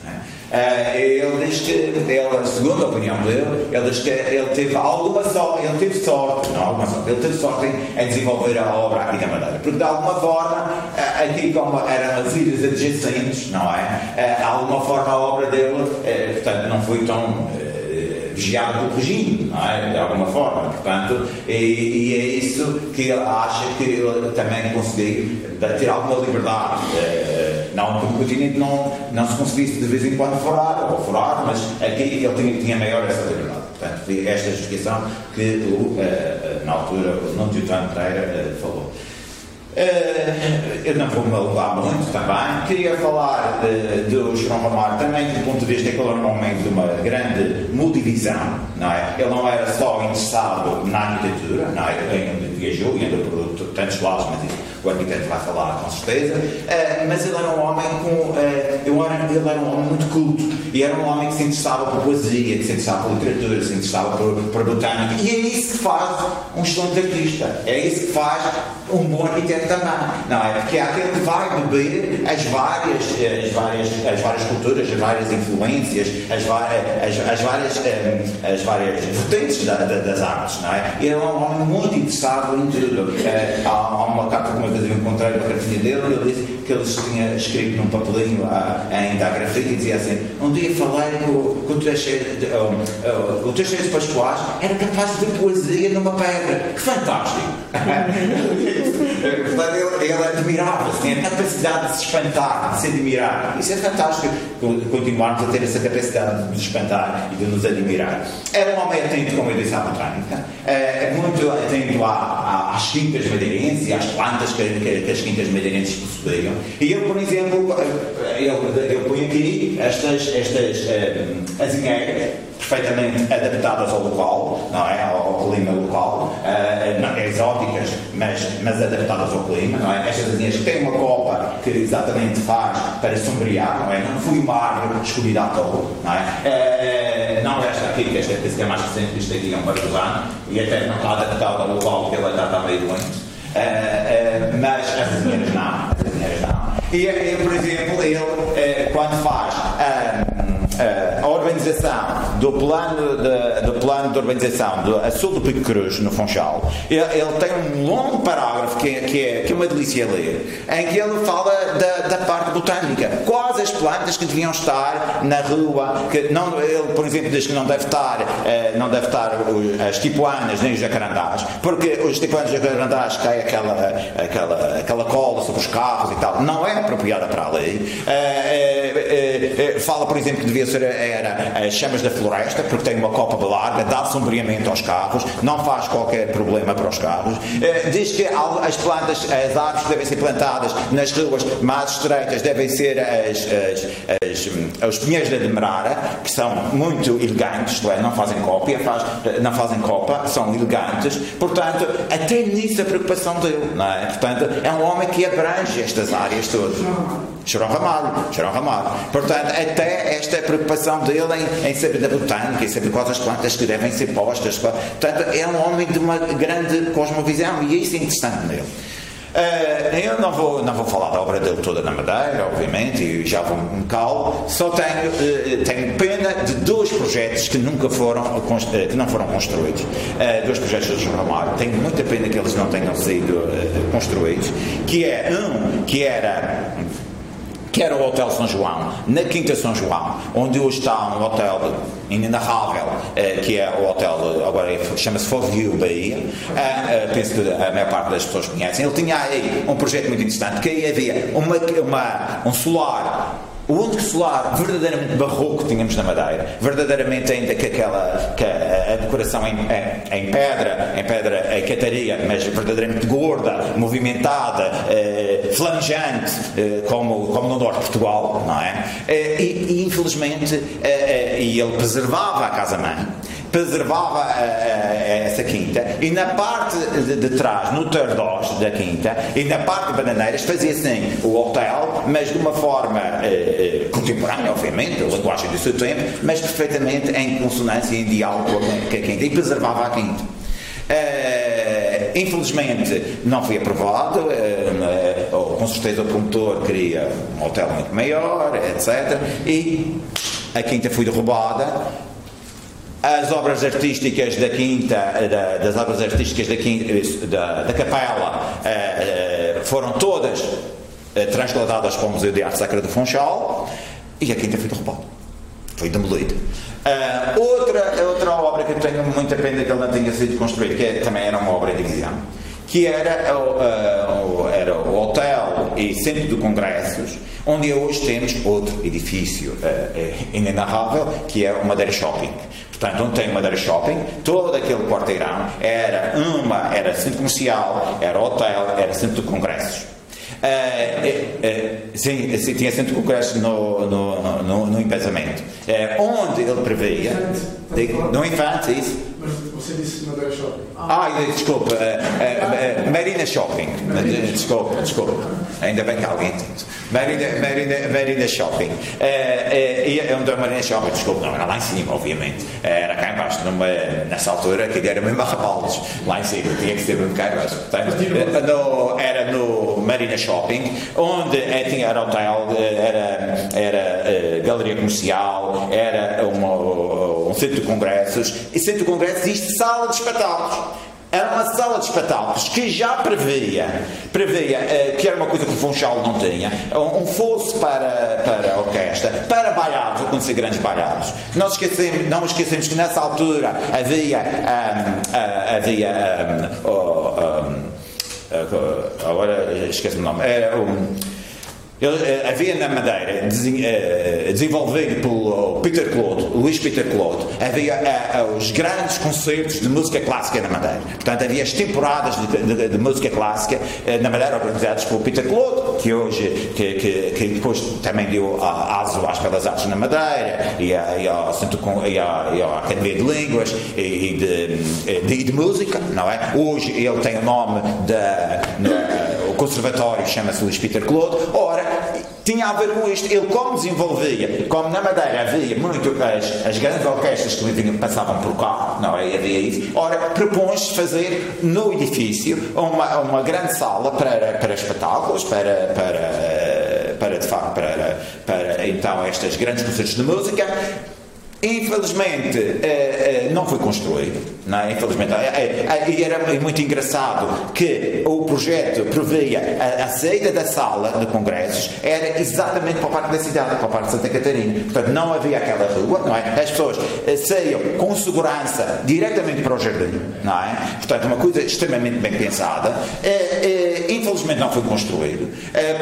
Uh, ele diz que, ele, segundo a opinião dele, ele diz que ele teve alguma sorte, ele teve sorte, não alguma sorte, ele teve sorte em, desenvolver a obra aqui na Madeira, porque de alguma forma, uh, aqui como eram as ilhas adjacentes, não é? Uh, de alguma forma a obra dele, portanto, não foi tão vigiado pelo regime, não é? de alguma forma. Portanto, e, e, é isso que ele acha que ele também conseguiu ter alguma liberdade. Não que o continente não, não se conseguisse de vez em quando furar, ou furar, mas aqui ele tinha, tinha maior essa liberdade. Portanto, foi esta justificação que, o, na altura, o Nuno Teutónio Pereira falou. Uh, eu não vou me alongar muito também. Queria falar do João Ramar também do ponto de vista que ele era um homem de uma grande multivisão. Não é? Ele não era só interessado na arquitetura, não é? Viajou e andou por tantos lados, mas isso o arquiteto vai falar com certeza, uh, mas ele era um homem com. Uh, era, ele era um homem muito culto e era um homem que se interessava por poesia, que se interessava por literatura, que se interessava por, por botânica. E é isso que faz um excelente artista, é isso que faz um bom arquiteto também, não é? Porque é aquele que vai beber as várias, as várias, as várias culturas, as várias influências, as, as, as várias, eh, as várias vertentes da, da, das artes, não é? E era um homem muito interessado tudo. Há, há uma carta que uma vez eu encontrei uma cartinha dele e ele disse que ele tinha escrito num papelinho ainda a grafite e dizia assim: Um dia falei que o, Teixeira de, um, uh, o Teixeira de Pascoais era capaz de poesia numa pedra. Que fantástico! <laughs> Portanto, ele, ele admirava-se, tinha a capacidade de se espantar, de se admirar. Isso é fantástico, continuarmos a ter essa capacidade de nos espantar e de nos admirar. Era um homem atento, como eu disse, à botânica, é, muito atento às quintas madeirenses e às plantas que, que, que as quintas madeirenses possuíam. E ele, por exemplo, ele, ele põe aqui estas, estas uh, azinheiras perfeitamente adaptadas ao local, não é? Ao, clima local, uh, não, exóticas, mas, mas adaptadas ao clima, não é? Estas azinhas têm uma copa que exatamente faz para sombrear, não é? Não foi uma árvore escolhida à toa, não é? Uh, não esta aqui, que esta que é mais recente, isto aqui é um barcozano, e até não está adaptada ao local, porque ela já está meio doente. Uh, mas as azinhas não, as azinhas não. E, e por exemplo, ele, quando faz a urbanização do plano de, do plano de urbanização do sul do Pico Cruz, no Funchal, ele, ele, tem um longo parágrafo que, que, é, que é uma delícia ler, em que ele fala da, da parte botânica. Quais as plantas que deviam estar na rua, que não, ele, por exemplo, diz que não deve estar, eh, não deve estar as tipuanas nem os jacarandás, porque os tipuanas e os jacarandás cai aquela, aquela, aquela cola os carros e tal. Não é apropriada para a lei. Eh, eh, fala, por exemplo, que devia ser era as chamas da floresta, porque tem uma copa larga, dá sombreamento aos carros, não faz qualquer problema para os carros. Diz que as plantas, as árvores devem ser plantadas nas ruas mais estreitas, devem ser as, as, as, os pinheiros da Demerara, que são muito elegantes, é, não fazem cópia, faz, não fazem copa, são elegantes. Portanto, até nisso a preocupação dele, não é? Portanto, é um homem que abrange estas áreas todas. Chorão Ramalho, Chorão Ramalho. Portanto, até esta preocupação dele em, em saber da botânica, em saber quais as plantas que devem ser postas. Portanto, é um homem de uma grande cosmovisão e isso é interessante nele. Uh, eu não vou, não vou falar da obra dele toda na Madeira, obviamente, e já vou me calo. Só tenho, uh, tenho pena de dois projetos que nunca foram, uh, que não foram construídos. dois projetos do João Ramalho. Tenho muita pena que eles não tenham sido construídos. Que é um que era que era o Hotel São João, na Quinta São João, onde hoje está um hotel inenarrável, eh, que é o hotel, agora chama-se View Bahia, eh, eh, penso que a maior parte das pessoas conhecem. Ele tinha aí um projeto muito interessante, que aí havia uma, uma, um solar o único solar verdadeiramente barroco que tínhamos na Madeira, verdadeiramente ainda que aquela que a, a decoração em, em, em, pedra, em pedra em cataria, mas verdadeiramente gorda, movimentada, eh, flamejante, eh, como, como no norte de Portugal, não é? Eh, e, e, infelizmente, eh, eh, e ele preservava a casa-mãe preservava a, a, a essa quinta e na parte de, de trás, no Tardós da quinta e na parte de Bananeiras fazia sim o hotel, mas de uma forma eh, eh, contemporânea, obviamente, a linguagem do seu tempo, mas perfeitamente em consonância e em diálogo com a, quinta e preservava a quinta. Uh, infelizmente não foi aprovado, uh, uh, com certeza o promotor queria um hotel muito maior, etc. E a quinta foi derrubada as obras artísticas da Quinta, da, das obras artísticas da, Quinta, da, da Capela, eh, foram todas eh, transladadas para o Museu de Arte Sacra do Funchal e a Quinta foi derrubada. Foi demolida. Uh, outra, outra obra que eu tenho muita pena que ele não tenha sido construída, que é, também era uma obra de divisão, que era, uh, era o hotel e centro de congressos, onde hoje temos outro edifício uh, inenarrável, que é o Madeira Shopping. Portanto, onde tem Madeira Shopping, todo aquele quarteirão era uma, era centro comercial, era hotel, era centro de congressos. Uh, uh, sim, sim, tinha centro de congressos no, no, no, no empesamento. onde ele previa, no Infante, isso. Você disse Madeira Shopping. Ah, desculpa, Marina Shopping. Desculpa, desculpa. Ainda bem que alguém. Marina, Marina, Marina Shopping. Uh, onde é Marina Shopping? Desculpa, não era lá em cima, obviamente. Era cá embaixo, numa, nessa altura, que era mesmo a Rabaldes, lá em cima, tinha que ser mesmo cá embaixo. Portanto, no, era no Marina Shopping, onde tinha era hotel, era, era galeria comercial, era uma, um centro de congressos, e centro de congressos existe sala de espetáculos era uma sala de espetáculos que já previa, previa uh, que era uma coisa que o Funchal não tinha, um, um fosso para, para a orquestra, para bailados, acontecer grandes bailados. Não esquecemos, não esquecemos que nessa altura havia, um, uh, havia um, uh, agora esqueci o nome, era um, ele, havia na Madeira, eh, desenvolvido pelo Peter Claude, Luís Peter Claude, havia uh, os grandes concertos de música clássica na Madeira. Portanto, havia as temporadas de, de, de música clássica na Madeira organizadas pelo Peter Claude, que hoje, que, que, que depois também deu aso às Belas Artes na Madeira e, a, e, e, a, e à Academia de Línguas e, e de, de, de, música, não é? Hoje ele tem o nome da. Conservatório chama-se Luís Peter Claude. Ora, tinha a ver com isto. Ele, como desenvolvia, como na Madeira havia muito as, as grandes orquestras que vinham, passavam por cá, não é? Havia isso. Ora, propõe-se fazer no edifício uma, uma grande sala para, para espetáculos, para, para, para, de facto, para, para então estes grandes concertos de música. Infelizmente, eh, eh, não foi construído Não é? Infelizmente. É, é, e era muito engraçado que o projeto previa a, a saída da sala de congressos era exatamente para o Parque da Cidade, para o Parque de Santa Catarina. Portanto, não havia aquela rua, não é? As pessoas eh, saíam com segurança diretamente para o jardim, não é? Portanto, uma coisa extremamente bem pensada. É, é, infelizmente não foi construído,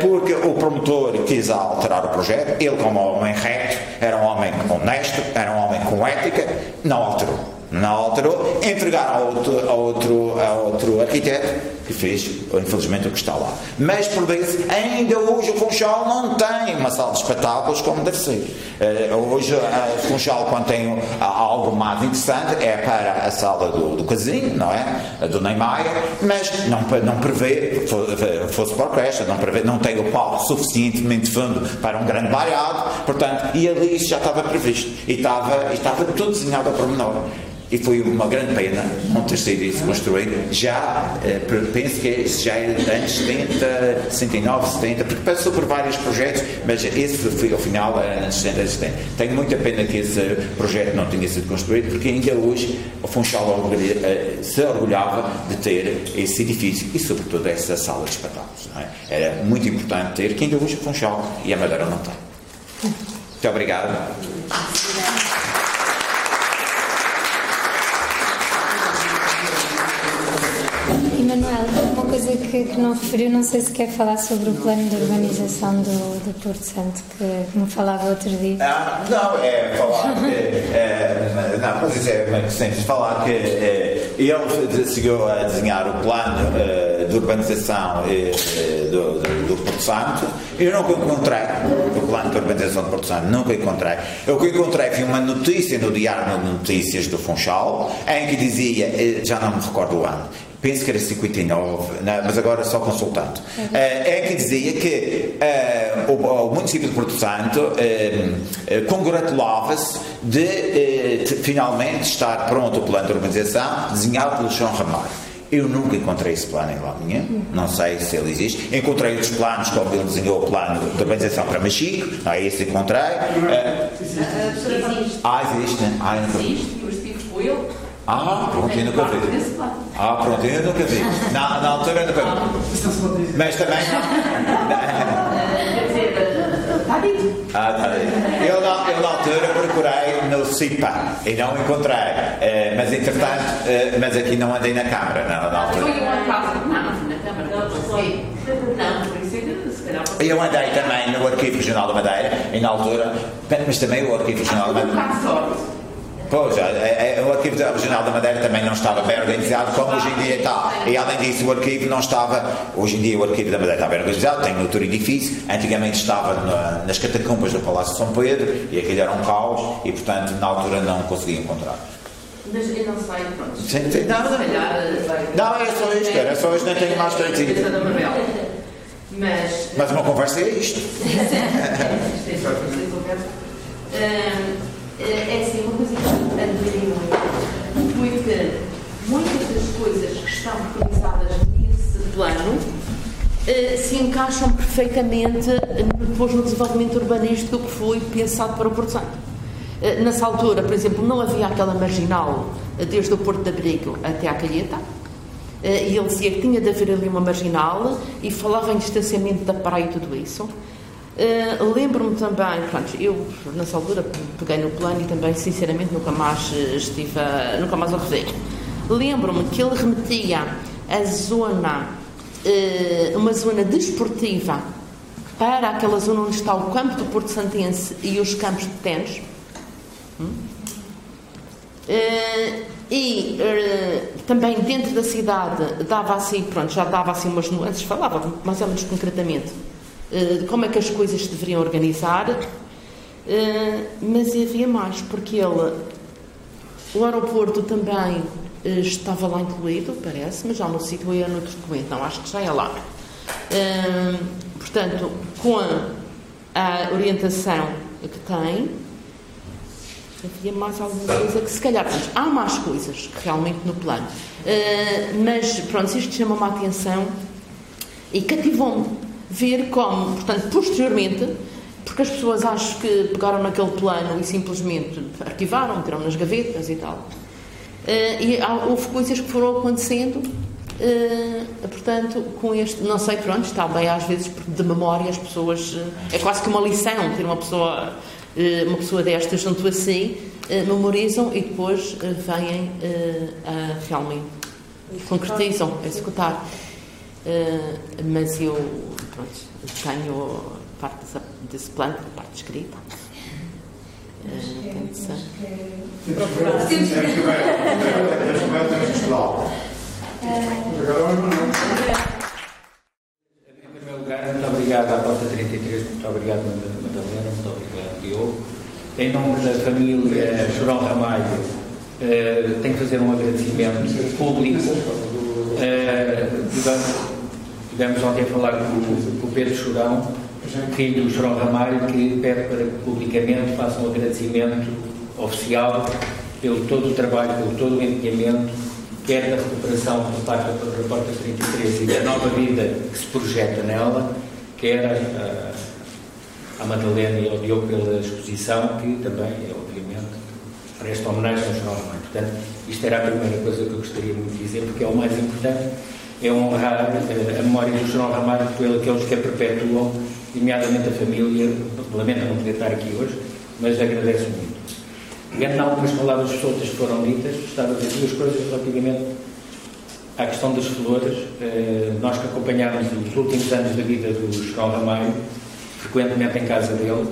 porque o promotor quis alterar o projeto, ele como homem reto, era um homem honesto, era um homem com ética, não alterou não alterou, entregaram a outro, a outro, a outro arquiteto que fez, infelizmente, o que está lá. Mas, por vezes, ainda hoje o Funchal não tem uma sala de espetáculos como deve ser. Uh, hoje, o Funchal, quando tem algo mais interessante, é para a sala do, do casino, não é? Do Neymar, mas não, não prevê, fosse para a orquestra, não, prevê, não tem o palco suficientemente fundo para um grande baiado, portanto, e ali isso já estava previsto. E estava, e estava tudo desenhado a pormenor e foi uma grande pena não ter sido isso construído. Já, eh, penso que já era anos 70, 69, 70, porque passou por vários projetos, mas esse foi, ao final era anos 60, 70. Tenho muita pena que esse projeto não tenha sido construído, porque ainda hoje o Funchal eh, se orgulhava de ter esse edifício e, sobretudo, essa sala de espetáculos. É? Era muito importante ter, que ainda hoje o Funchal e a Madeira não tem. Muito obrigado. Manuel, uma coisa que, que, não referiu, não sei se quer falar sobre o plano de urbanização do, do Porto Santo, que me falava outro dia. Ah, não, é falar que. É, não, mas isso é simples. Falar que é, ele seguiu a desenhar o plano é, de urbanização é, do, do, do, Porto Santo. Eu nunca encontrei o plano de urbanização do Porto Santo, nunca encontrei. O que encontrei foi uma notícia no Diário de Notícias do Funchal, em que dizia, já não me recordo o ano, penso que era 59, não, mas agora só consultando, uhum. é que dizia que uh, o, o, município de Porto Santo uh, congratulava-se de, de, finalmente estar pronto o plano de urbanização desenhado pelo João Ramalho. Eu nunca encontrei esse plano em lá nenhum, não sei se ele existe. Encontrei outros planos, como ele desenhou o plano de urbanização para Machico, ah, esse encontrei. Uh, ah, existe, né? Ah, existe, o Steve foi eu. Ah, pronto, eu nunca vi. Ah, pronto, eu nunca vi. Na, na altura eu nunca vi. Mas também. Ah, dito. Eu, na, eu na altura procurei no CIPA e não encontrei. Uh, mas entretanto, uh, mas aqui não andei na Câmara, não, na altura. Foi uma casa. Não, na Câmara não por isso é calhar. Eu andei também no Arquivo Regional da Madeira, e na altura, mas também o Arquivo Regional da Madeira. Pois, é, é, o Arquivo Regional da Madeira também não estava bem organizado como hoje em dia está. E além disso, o arquivo não estava. Hoje em dia, o Arquivo da Madeira está bem organizado, tem outro edifício. Antigamente estava na, nas catacumbas do Palácio de São Pedro e aquele era um caos e, portanto, na altura não conseguia encontrar. Mas eu não sei, pronto. Sim, sim. Não, não, não, é só isto, era só isto, não tenho mais para dizer. Mas, Mas uma conversa é isto. <laughs> É conversa. É assim, uma coisa que admirei muito foi que muitas das coisas que estão realizadas nesse plano eh, se encaixam perfeitamente depois no desenvolvimento urbanístico que foi pensado para o Porto Santo. Eh, nessa altura, por exemplo, não havia aquela marginal eh, desde o Porto de Abrigo até à Calheta, e ele dizia que tinha de haver ali uma marginal e falava em distanciamento da praia e tudo isso. Uh, Lembro-me também, pronto, eu nessa altura peguei no plano e também, sinceramente, nunca mais eh, estive, a, nunca mais o revi. Lembro-me que ele remetia a zona, uh, uma zona desportiva para aquela zona onde está o campo do Porto Santense e os campos de ténis. Hum? Uh, e uh, também dentro da cidade dava assim, pronto, já dava assim umas nuances, falava mais ou menos concretamente eh, de como é que as coisas se deveriam organizar, eh, mas havia mais, porque ele, o aeroporto também eh, estava lá incluído, parece, mas já não situei no documento, não, acho que já é lá. Portanto, com a orientação que tem, havia mais alguma coisa que se calhar há mais coisas realmente no plano. Uh, mas pronto, isto chamou-me a atenção e cativou-me ver como, portanto, posteriormente, porque as pessoas acho que pegaram naquele plano e simplesmente arquivaram, meteram nas gavetas e tal. e houve coisas que foram acontecendo Uh, portanto, com este, não sei, pronto, está bem às vezes de memória as pessoas, uh, é quase que uma lição ter uma pessoa, uma pessoa destas junto assim, memorizam e depois vêm a realmente concretizam, a executar. Mas eu, pronto, tenho parte desse, desse plano, parte escrita. Temos que ver. Temos que ver. Em primeiro lugar, muito obrigado à Porta 33, muito obrigado, Madalena, muito obrigado, Diogo. Em nome da família João Ramalho, uh, tenho que fazer um agradecimento público. Uh, tivemos ontem a falar com, com o Pedro Chorão, filho do Chorão Ramalho, que pede para que publicamente faça um agradecimento oficial pelo todo o trabalho, pelo todo o empenhamento quer da recuperação por parte da Porta 33 e da nova vida que se projeta nela, quer a, a Madalena e ao Diogo pela exposição, que também, obviamente, presta homenagem ao Jornal Romano. Portanto, isto era a primeira coisa que eu gostaria muito de dizer, porque é o mais importante, é honrar a memória do Jornal Ramalho por aqueles que a perpetuam, nomeadamente a família, lamento não poder estar aqui hoje, mas agradeço muito. Pegando algumas palavras soltas que foram ditas, gostava de dizer duas coisas relativamente à questão das flores. Eh, nós que acompanhámos os últimos anos da vida do João Ramalho, frequentemente em casa dele,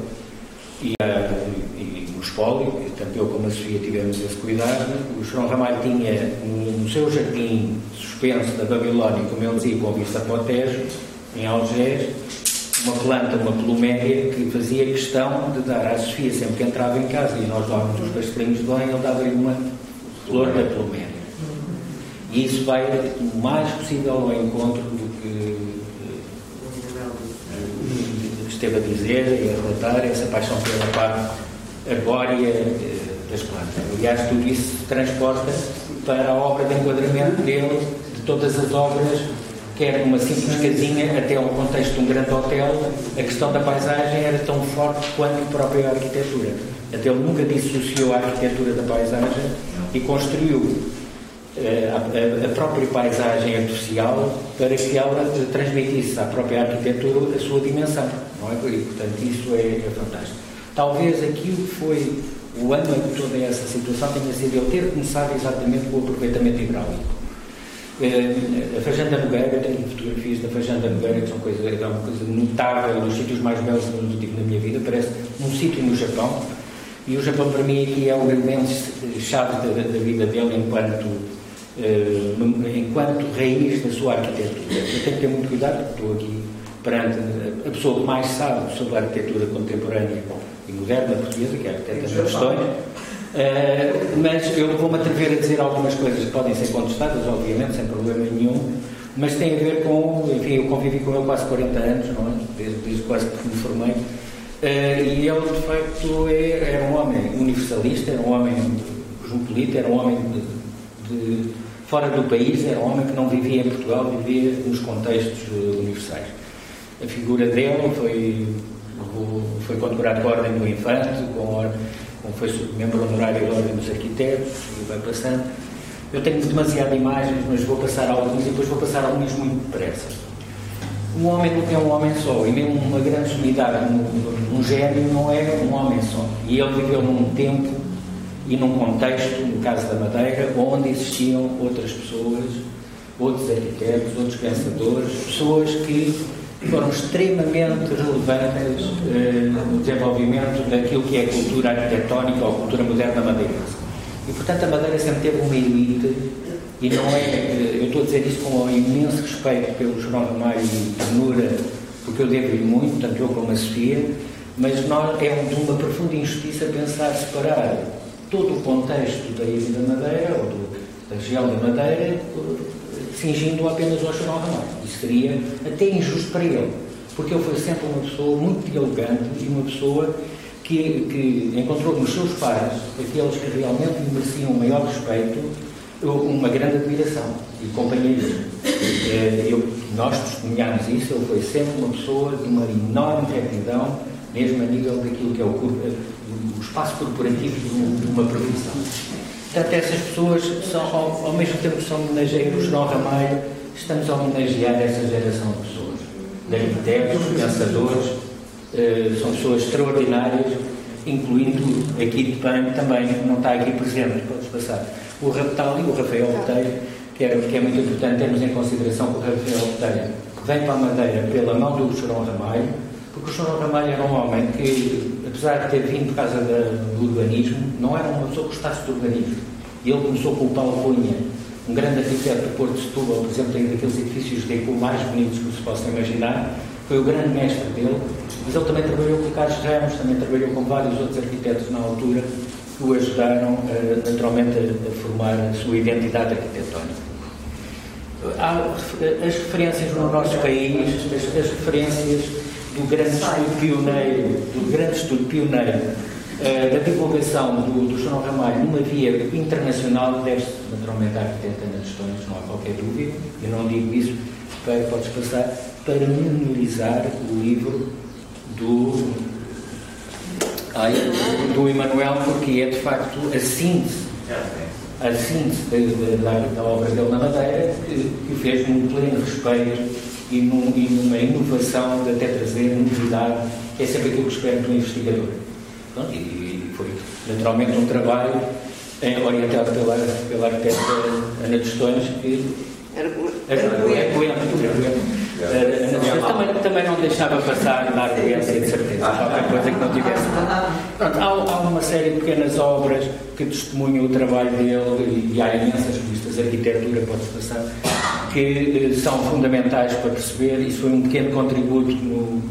e, eh, e espólio, tanto eu como a Sofia tivemos esse cuidado, o João Ramalho tinha no seu jardim suspenso da Babilónia, como ele dizia, com vista para o Tejo, em Algés, uma planta, uma pluméria, que fazia questão de dar à Sofia, sempre que entrava em casa e nós dávamos os pastelinhos de banho, ele dava-lhe uma flor da pluméria. E isso vai o mais possível ao encontro do que uh, esteve a dizer e a relatar, essa paixão pela parte arbórea uh, das plantas. Aliás, tudo isso se transporta para a obra de enquadramento dele, de todas as obras quer numa simples casinha até ao contexto de um grande hotel, a questão da paisagem era tão forte quanto a própria arquitetura. Até ele nunca dissociou a arquitetura da paisagem e construiu eh, a, a, própria paisagem artificial para que ela transmitisse à própria arquitetura a sua dimensão. Não é? E, portanto, isso é, é fantástico. Talvez aquilo que foi o ano em que toda essa situação tenha sido ele ter começado exatamente com o aproveitamento hidráulico. Eh, a Fajanda Nogueira, tenho fotografias da Fajanda Nogueira, que são coisa, é uma coisa notável, dos sítios mais belos que eu tive na minha vida, parece um sítio no Japão, e o Japão para mim aqui é o elemento chave da, da vida dele enquanto, uh, enquanto raiz da sua arquitetura. Eu tenho que ter muito cuidado, porque estou aqui perante a pessoa que mais sabe sobre a arquitetura contemporânea moderna portuguesa, que é a arquiteta das questões, Uh, mas eu vou-me atrever a dizer algumas coisas que podem ser contestadas, obviamente, sem problema nenhum, mas tem a ver com, enfim, eu convivi com ele quase 40 anos, não é? desde, desde quase que me formei, uh, e ele, de facto, é, era um homem universalista, era um homem cosmopolita, era um homem de, de, fora do país, era um homem que não vivia em Portugal, vivia nos contextos uh, universais. A figura dele foi, foi condecorado com a Ordem do Infante, com a foi membro honorário da Ordem dos Arquitetos, e vai passando. Eu tenho demasiadas imagens, mas vou passar algumas e depois vou passar algumas muito depressa. Um homem não é um homem só, e mesmo uma grande sumidade, um, um gênio não é um homem só. E ele viveu num tempo e num contexto, no caso da Madeira, onde existiam outras pessoas, outros arquitetos, outros pensadores, pessoas que foram extremamente relevantes eh, no desenvolvimento daquilo que é a cultura arquitetónica ou cultura moderna madeirense. E, portanto, a Madeira sempre teve uma elite e não é, eh, eu estou a dizer isso com um imenso respeito pelo João Ramalho e ternura, porque eu devo-lhe muito, tanto eu como a Sofia, mas nós, é de uma profunda injustiça pensar separar todo o contexto da Ilha da Madeira, ou do, da região da Madeira, fingindo apenas ao João Ramalho. Isso seria até injusto para ele, porque ele foi sempre uma pessoa muito elegante e uma pessoa que, que encontrou nos seus pares, aqueles que realmente mereciam o maior respeito, uma grande admiração e companheirismo. Eh, nós testemunhamos isso, ele foi sempre uma pessoa de uma enorme retidão, mesmo a nível daquilo que é o, o espaço corporativo de uma profissão. Portanto, essas pessoas, são, ao, ao mesmo tempo que são homenageiam o João Ramalho, estamos a homenagear essa geração de pessoas, de arquitetos, pensadores, eh, são pessoas extraordinárias, incluindo aqui de PAN também, não está aqui presente, podes passar, o Raptal e o Rafael Botelho, que que é muito importante termos em consideração que o Rafael Botelho vem para a Madeira pela mão do Chorão Ramalho, o Chorão Ramalho era um homem que, apesar de ter vindo por causa do urbanismo, não era uma pessoa que gostasse do urbanismo. E ele começou com o Paulo Cunha, um grande arquiteto do Porto de Setúbal, por exemplo, tem daqueles edifícios de eco mais bonitos que se possa imaginar, foi o grande mestre dele, mas ele também trabalhou com o Carlos Ramos, também trabalhou com vários outros arquitetos na altura que o ajudaram uh, naturalmente a, formar a sua identidade arquitetónica. Há as referências no nosso país, as, as referências do grande estudo pioneiro, do grande estudo pioneiro uh, da divulgação do, do João Ramalho numa via internacional deve-se naturalmente à arquiteta Ana Tostões, não há qualquer dúvida, eu não digo isso, para, podes passar, para memorizar o livro do, ai, do Emanuel, porque é de facto a síntese, a síntese da, da obra dele na Madeira, que, que fez num pleno respeito e, num, e numa inovação de até trazer novidade, que é sempre aquilo que espero do investigador. Pronto, e, e, foi naturalmente um trabalho orientado pela, pela arquiteta Ana Tostões, que era, era, era, também, também não deixava passar da arguência de certeza, qualquer coisa que não tivesse. Pronto, há, há, uma série de pequenas obras que testemunham o trabalho dele e, e há imensas revistas de arquitetura, pode passar, que eh, são fundamentais para perceber. Isso foi um pequeno contributo no,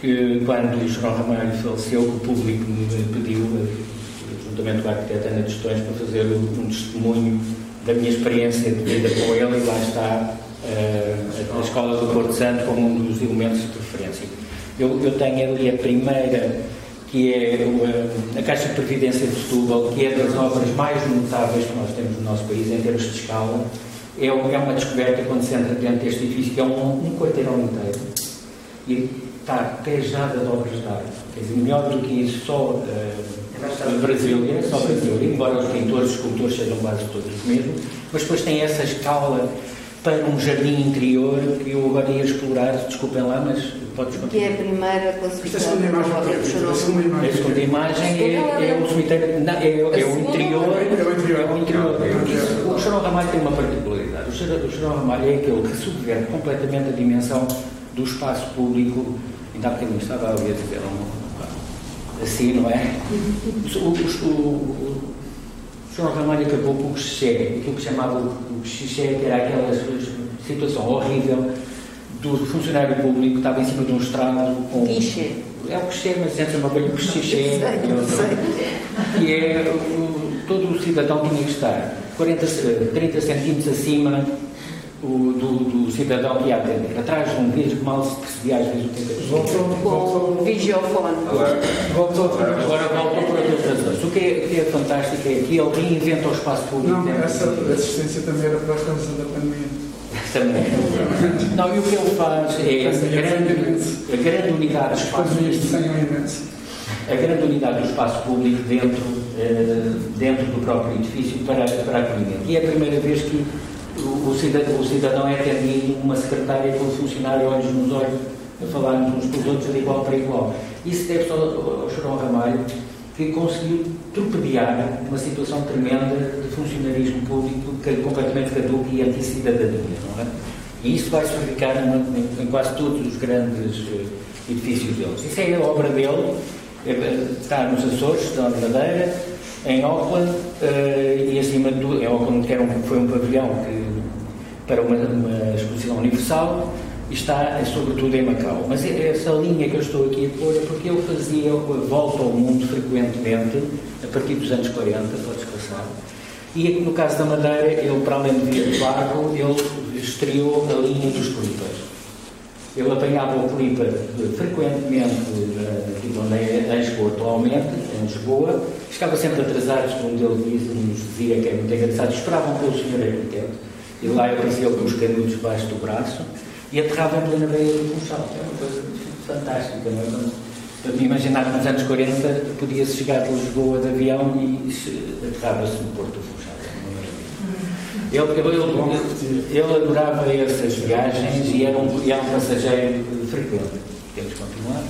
que, quando o João Ramalho faleceu, o público me pediu, eh, juntamente com a arquiteta Ana Tostões, para fazer um testemunho da minha experiência de vida com ele, e lá está uh, a Escola do Porto Santo como um dos elementos de referência. Eu, eu tenho ali a primeira, que é a Caixa de Previdência de Setúbal, que é das obras mais notáveis que nós temos no nosso país em termos de escala é, é uma descoberta quando se entra dentro deste edifício, que é um, um quarteirão inteiro. E está pejada de obras de arte. Quer dizer, melhor do que isso, só uh, Brasília, é só Brasília, embora os pintores, os escultores sejam quase todos os mesmos, mas depois tem essa escala para um jardim interior que eu agora ia explorar, desculpem lá, mas podes continuar. Que é a primeira classificação da imagem, a segunda imagem é, é o cemitério, não, é, é, o interior, é o interior. O Chorão Ramalho tem uma particularidade. O Chorão Ramalho é aquele que subverte completamente a dimensão do espaço público. Ainda há bocadinho estava a ouvir dizer um, assim, não é? O, o, o, João Ramalho acabou com o xixé, aquilo que chamava o xixé, que era aquela situação horrível do funcionário público que estava em cima de um estrado com. Guichê. <laughs> É o guichê, mas entra uma coisa, o xixé. E é. O, todo o cidadão tinha que estar 40, 30 centímetros acima o, do, do, cidadão que ia atender. Atrás de um vidro que mal se percebia às vezes o que é que Voltou com o. Agora voltou, agora voltou por outras razões. O que é, que é fantástico é que ele reinventa o espaço público. Não, essa assistência também era para a causa da pandemia. Também. Não, e o que ele faz é a grande, a grande unidade do espaço público. A grande unidade do espaço público dentro, eh, dentro do próprio edifício para, para acolhimento. E é a primeira vez que o, cidadão, o cidadão é atendido, uma secretária com um funcionário olhos nos olhos, a falarmos uns com os outros de igual para igual. Isso deve-se ao, ao Chorão Ramalho, que conseguiu torpedear uma situação tremenda de funcionarismo público que é completamente caduco e anti-cidadania, não é? E isso vai se verificar em, quase todos os grandes uh, edifícios deles. Isso é a obra dele, é, está nos Açores, está na Madeira, em Auckland, uh, e acima de tudo, em Auckland que era um, foi um pavilhão que, para uma, uma exposição universal, está sobretudo em Macau. Mas essa linha que eu estou aqui a pôr é porque ele fazia a volta ao mundo frequentemente, a partir dos anos 40, podes passar. E no caso da Madeira, ele, para além de vir de barco, ele estreou a linha dos clippers. Ele apanhava o clipper frequentemente aqui onde é Lisboa atualmente, em Lisboa, ficava sempre atrasado, segundo ele diz, nos dizia que é muito engraçado, esperavam pelo senhor arquiteto. E lá apareceu com os canudos debaixo do braço, e aterrava em plena beira do Funchal, que é uma coisa fantástica, não é? Imaginar que nos anos 40 podia-se chegar de Lisboa de avião e aterrava-se no Porto do Funchal. Ele, ele, ele, adorava essas viagens e era um, e era um passageiro frequente. Temos continuar.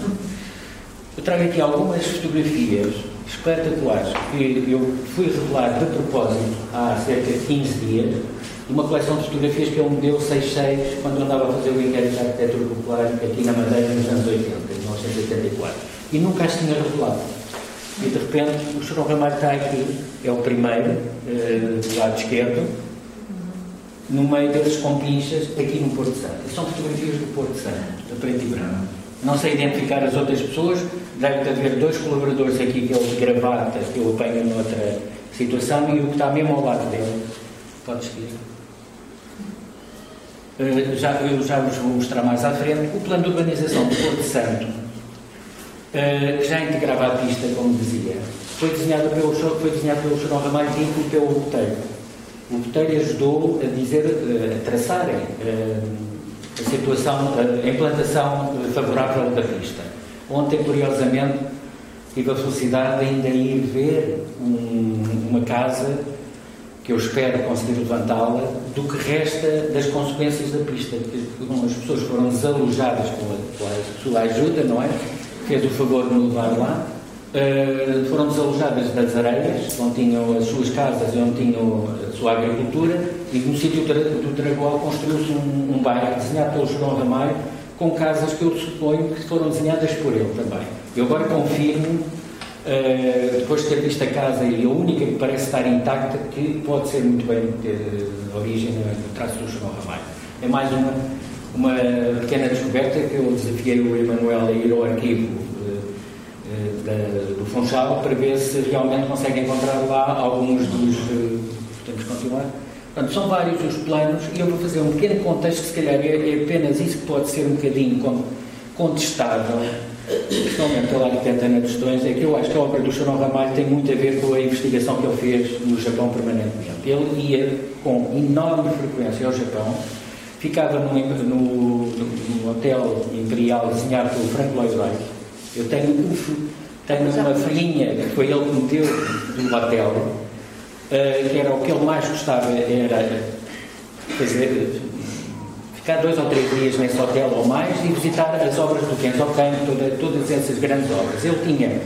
Eu trago aqui algumas fotografias espetaculares que eu fui revelar de propósito há cerca de 15 dias uma coleção de fotografias que ele me deu 6-6 quando andava a fazer o inquérito de arquitetura popular aqui na Madeira nos anos 80, 1984. E nunca as tinha revelado. E de repente o Chorão Ramalho está aqui, é o primeiro, uh, do lado esquerdo, no meio desses compinchas, aqui no Porto Santo. São fotografias do Porto Santo, de preto e branco. Não sei identificar as outras pessoas, deve haver dois colaboradores aqui, que de gravata, que eu apanho noutra situação, e o que está mesmo ao lado dele. Pode seguir. Uh, já, eu já vos vou mostrar mais à frente o plano de urbanização do Porto Santo, que já integrava a pista, como dizia, foi desenhado pelo, foi desenhado pelo Chorão Ramalho e pelo Boteiro. O Boteiro ajudou a dizer, uh, a traçarem a situação, a implantação favorável da pista. Ontem, curiosamente, tive a felicidade de ainda ir ver um, uma casa que eu espero conseguir levantá-la, do que resta das consequências da pista. As pessoas foram desalojadas com a, sua ajuda, não é? Fez o favor de me levar lá. Uh, foram desalojadas das areias, onde tinham as suas casas e onde tinham a sua agricultura, e no sítio do Dragoal construiu-se um, um bairro desenhado pelo João Ramalho, com casas que eu suponho que foram desenhadas por ele também. Eu agora confirmo Uh, depois de ter visto a casa e a única que parece estar intacta, que pode ser muito bem ter origem no traço do João Ramalho. É mais uma, uma pequena descoberta que eu desafiei o Emanuel a ir ao arquivo uh, da, do Funchal para ver se realmente consegue encontrar lá alguns dos. podemos continuar? Portanto, são vários os planos e eu vou fazer um pequeno contexto, se calhar é, é apenas isso que pode ser um bocadinho contestável principalmente pela arquiteta Ana Tostões, é que eu acho que a obra do Chorão Ramalho tem muito a ver com a investigação que ele fez no Japão permanentemente. Ele ia com enorme frequência ao Japão, ficava no, no, no hotel imperial desenhado pelo Frank Lloyd Wright. Eu tenho, tenho uma filhinha que foi ele que me deu do hotel, uh, que era o que ele mais gostava, era fazer ficar dois ou três dias nesse hotel ou mais e visitar as obras do Kenzo Kane, toda, todas essas grandes obras. Ele tinha,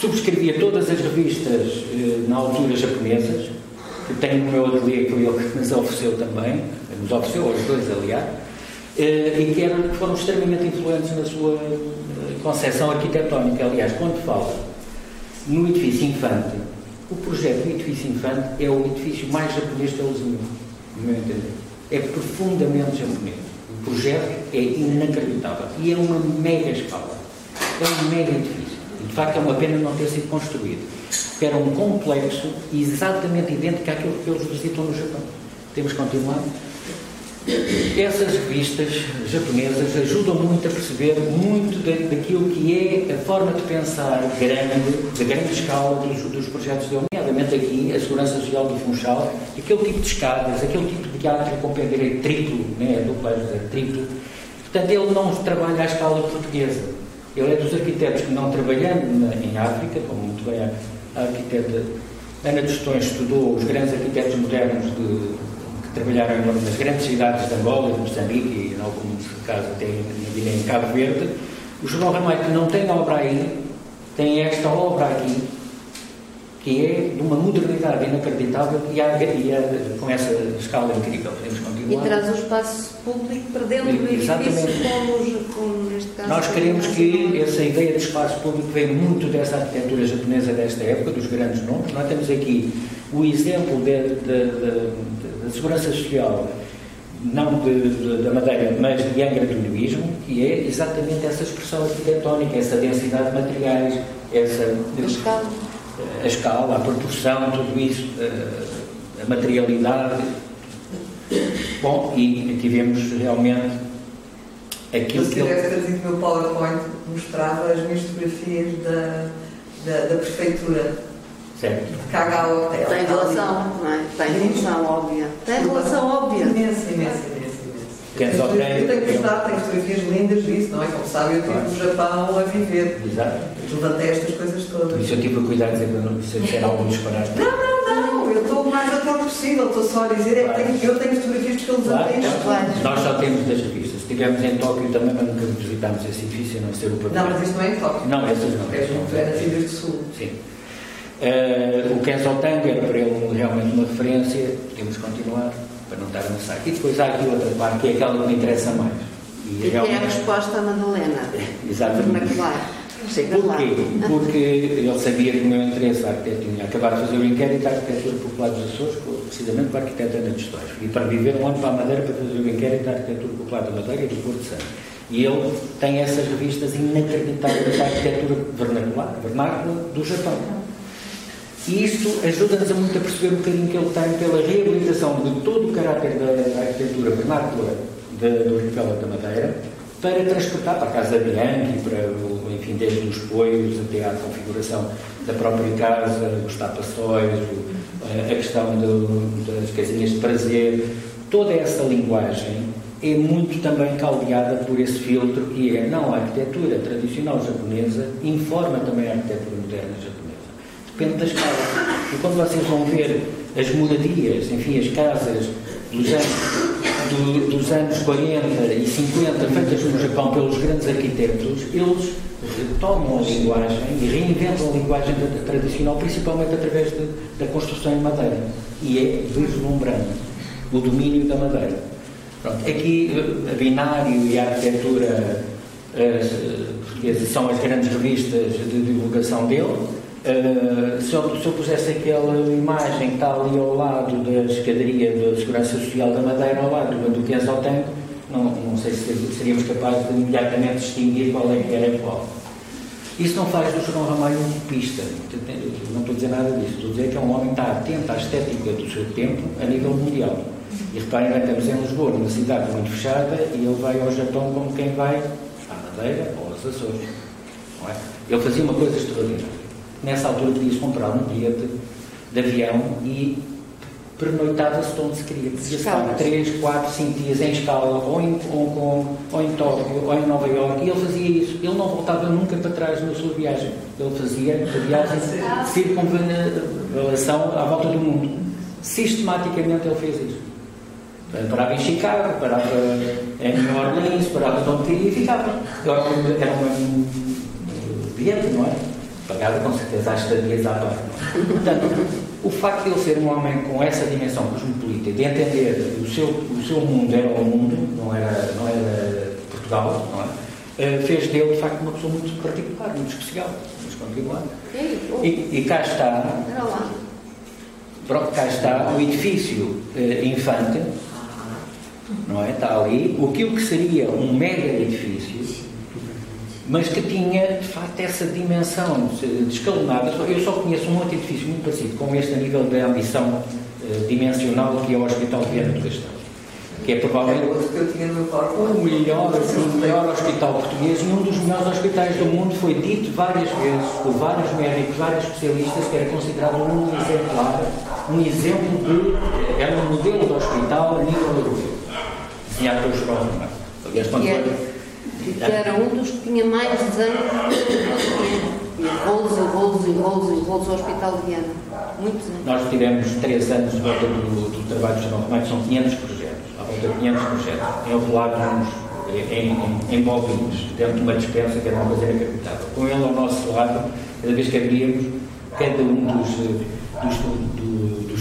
subscrevia todas as revistas eh, na altura japonesas, que tenho no meu ateliê que ele nos ofereceu também, nos ofereceu aos dois, aliás, eh, e que, eram, foram extremamente influentes na sua eh, concepção arquitetónica. Aliás, quando fala no edifício Infante, o projeto do edifício Infante é o edifício mais japonês que ele desenhou, no meu entender é profundamente japonês. O projeto é inacreditável e é uma mega escala. É um mega edifício. De facto é uma pena não ter sido construído. Era um complexo exatamente idêntico àquilo que eles visitam no Japão. Temos que continuar? Essas revistas japonesas ajudam muito a perceber muito daquilo que é a forma de pensar grande, de grande escala dos, dos projetos de nomeadamente aqui a segurança social do Funchal, aquele tipo de escadas, aquele tipo de teatro com direito triplo, né, duplo, triplo. Portanto, ele não trabalha à escala portuguesa. Ele é dos arquitetos que não trabalhando em África, como muito bem a arquiteta Ana Tostões estudou os grandes arquitetos modernos de trabalharam nas grandes cidades de Angola, de Moçambique e, em alguns casos, até em Cabo Verde. O João Ramalho, que não tem obra aí, tem esta obra aqui, que é de uma modernidade inacreditável e, há, e há, com essa escala incrível. Podemos continuar. E traz o espaço público para dentro do edifício, como, como neste caso. Nós queremos que essa ideia de espaço público vem muito dessa arquitetura japonesa desta época, dos grandes nomes. Nós temos aqui o exemplo de, de, de da segurança social, não de, de, da Madeira, mas de angra-turismo, que é exatamente essa expressão arquitetónica, essa densidade de materiais, essa. A escala. A escala, a proporção, tudo isso, a, a materialidade. Bom, e tivemos realmente aquilo Se tivesse trazido o meu PowerPoint, mostrava as minhas fotografias da, da, da prefeitura Certo. Caga o hotel. Tem relação, não é? Tem relação óbvia. Tem relação óbvia. Imensa, imensa, imensa, imensa. Kenzo Eu tenho que tem. mostrar, tenho fotografias lindas disso, não é? Como sabe, eu estive no Japão a viver. Exato. Levantei estas coisas todas. isso eu tive a cuidar de dizer para não se disser algum disparate. Não, não, não, eu estou o mais atual possível, estou só a dizer, é que eu tenho fotografias porque eu Claro, levantei claro. Nós só temos das revistas. Estivemos em Tóquio também, mas nunca visitámos esse edifício, a não ser o Não, pavilhão. mas isto não é em Tóquio. Não, essas não. É é nas Ilhas do Sul. Sim. Eh, o Kenzo Tango era para ele realmente uma referência, temos que continuar para não estar a amassar. E depois há aqui outra parte, que é aquela que me interessa mais. E que é a resposta à Madalena. <laughs> Exatamente. Lá. Porquê? Porque ele sabia que o meu interesse a arquitetura tinha acabado de fazer o inquérito à arquitetura popular dos Açores, precisamente com a arquiteta Ana de Histórias. E para viver um ano para a Madeira para fazer o inquérito à arquitetura popular da Madeira e do Porto Santo. E ele tem essas revistas inacreditáveis da arquitetura vernacular, vernácula do Japão. E isto ajuda-nos a muito a perceber um bocadinho que ele tem pela reabilitação de todo o caráter da arquitetura vernácula do Arquipélago da Madeira para transportar para a Casa Bianchi, para, o- enfim, desde os poios até à configuração da própria casa, os tapaçóis, o- a questão do- das casinhas de prazer, toda essa linguagem é muito também caldeada por esse filtro que é, não, a arquitetura tradicional japonesa informa também a arquitetura moderna japonesa. Depende da escala. E quando vocês vão ver as moradias, enfim, as casas dos anos, do- dos anos 40 e 50 feitas no Japão pelos grandes arquitetos, eles retomam a linguagem e reinventam a linguagem tradicional, principalmente através de- da construção em madeira. E é vislumbrante o domínio da madeira. Pronto, aqui eh, a binário e a arquitetura eh, portuguesa são as grandes revistas de divulgação dele. Eh, se, eu, se eu pusesse aquela imagem que está ali ao lado da escadaria da Segurança Social da Madeira, ao lado do Kenzo Tango, não, não sei se seríamos capazes de imediatamente distinguir qual é que era qual. Isso não faz do João Ramalho um utopista. Não estou a dizer nada disso. Estou a dizer que é um homem que está atento à estética do seu tempo a nível mundial. E reparem, nós estamos em Lisboa, numa cidade muito fechada, e ele vai ao Japão como quem vai à Madeira ou aos Açores. É? Ele fazia uma coisa extraordinária. Nessa altura podias comprar um bilhete de avião e pernoitava-se de onde se queria. Podia estar Escalas. 3, 4, 5 dias em escala, ou em Hong Kong, ou em Tóquio, ou em Nova Iorque, e ele fazia isso. Ele não voltava nunca para trás na sua viagem. Ele fazia a viagem <laughs> de circunvalação à volta do mundo. Sistematicamente ele fez isso. Parava em Chicago, parava em New Orleans, parava onde queria e ficava. Era um, bilhete, não é? Pagava com certeza as estadias à parte. Portanto, o facto de ele ser um homem com essa dimensão cosmopolita, de entender o seu, o seu mundo era o mundo, não era, não era Portugal, não é? Eh, fez dele, de facto, uma pessoa muito particular, muito especial. Vamos continuar. Oh, E, e cá está. Pronto, cá está o edifício eh, infante, não é? Está ali, aquilo que seria um mega edifício, mas que tinha, de facto, essa dimensão de escalonada. Eu só conheço um outro edifício muito parecido com este a nível da ambição eh, dimensional, que é o Hospital de Viana do Castelo, que é É provavelmente outro que eu tinha no meu o melhor, o melhor hospital português e um dos melhores hospitais do mundo foi dito várias vezes por vários médicos, vários especialistas, que era considerado um exemplar, um exemplo de. era um modelo de hospital a nível europeu. Desenhado pelo Romano. Aliás, quando era, foi- que era um dos que tinha mais desanos e <coughs> rolos e rolos e rolos e rolos ao Hospital de Viana. Muitos anos. Nós tivemos três anos de volta do, do trabalho do João Romano, são 500 projetos, à volta de 500 projetos, enrolados em, em, em bobinas, dentro de uma dispensa que era uma coisa inacreditável. Com ele ao nosso lado, cada vez que abríamos, cada um dos, dos, do- dos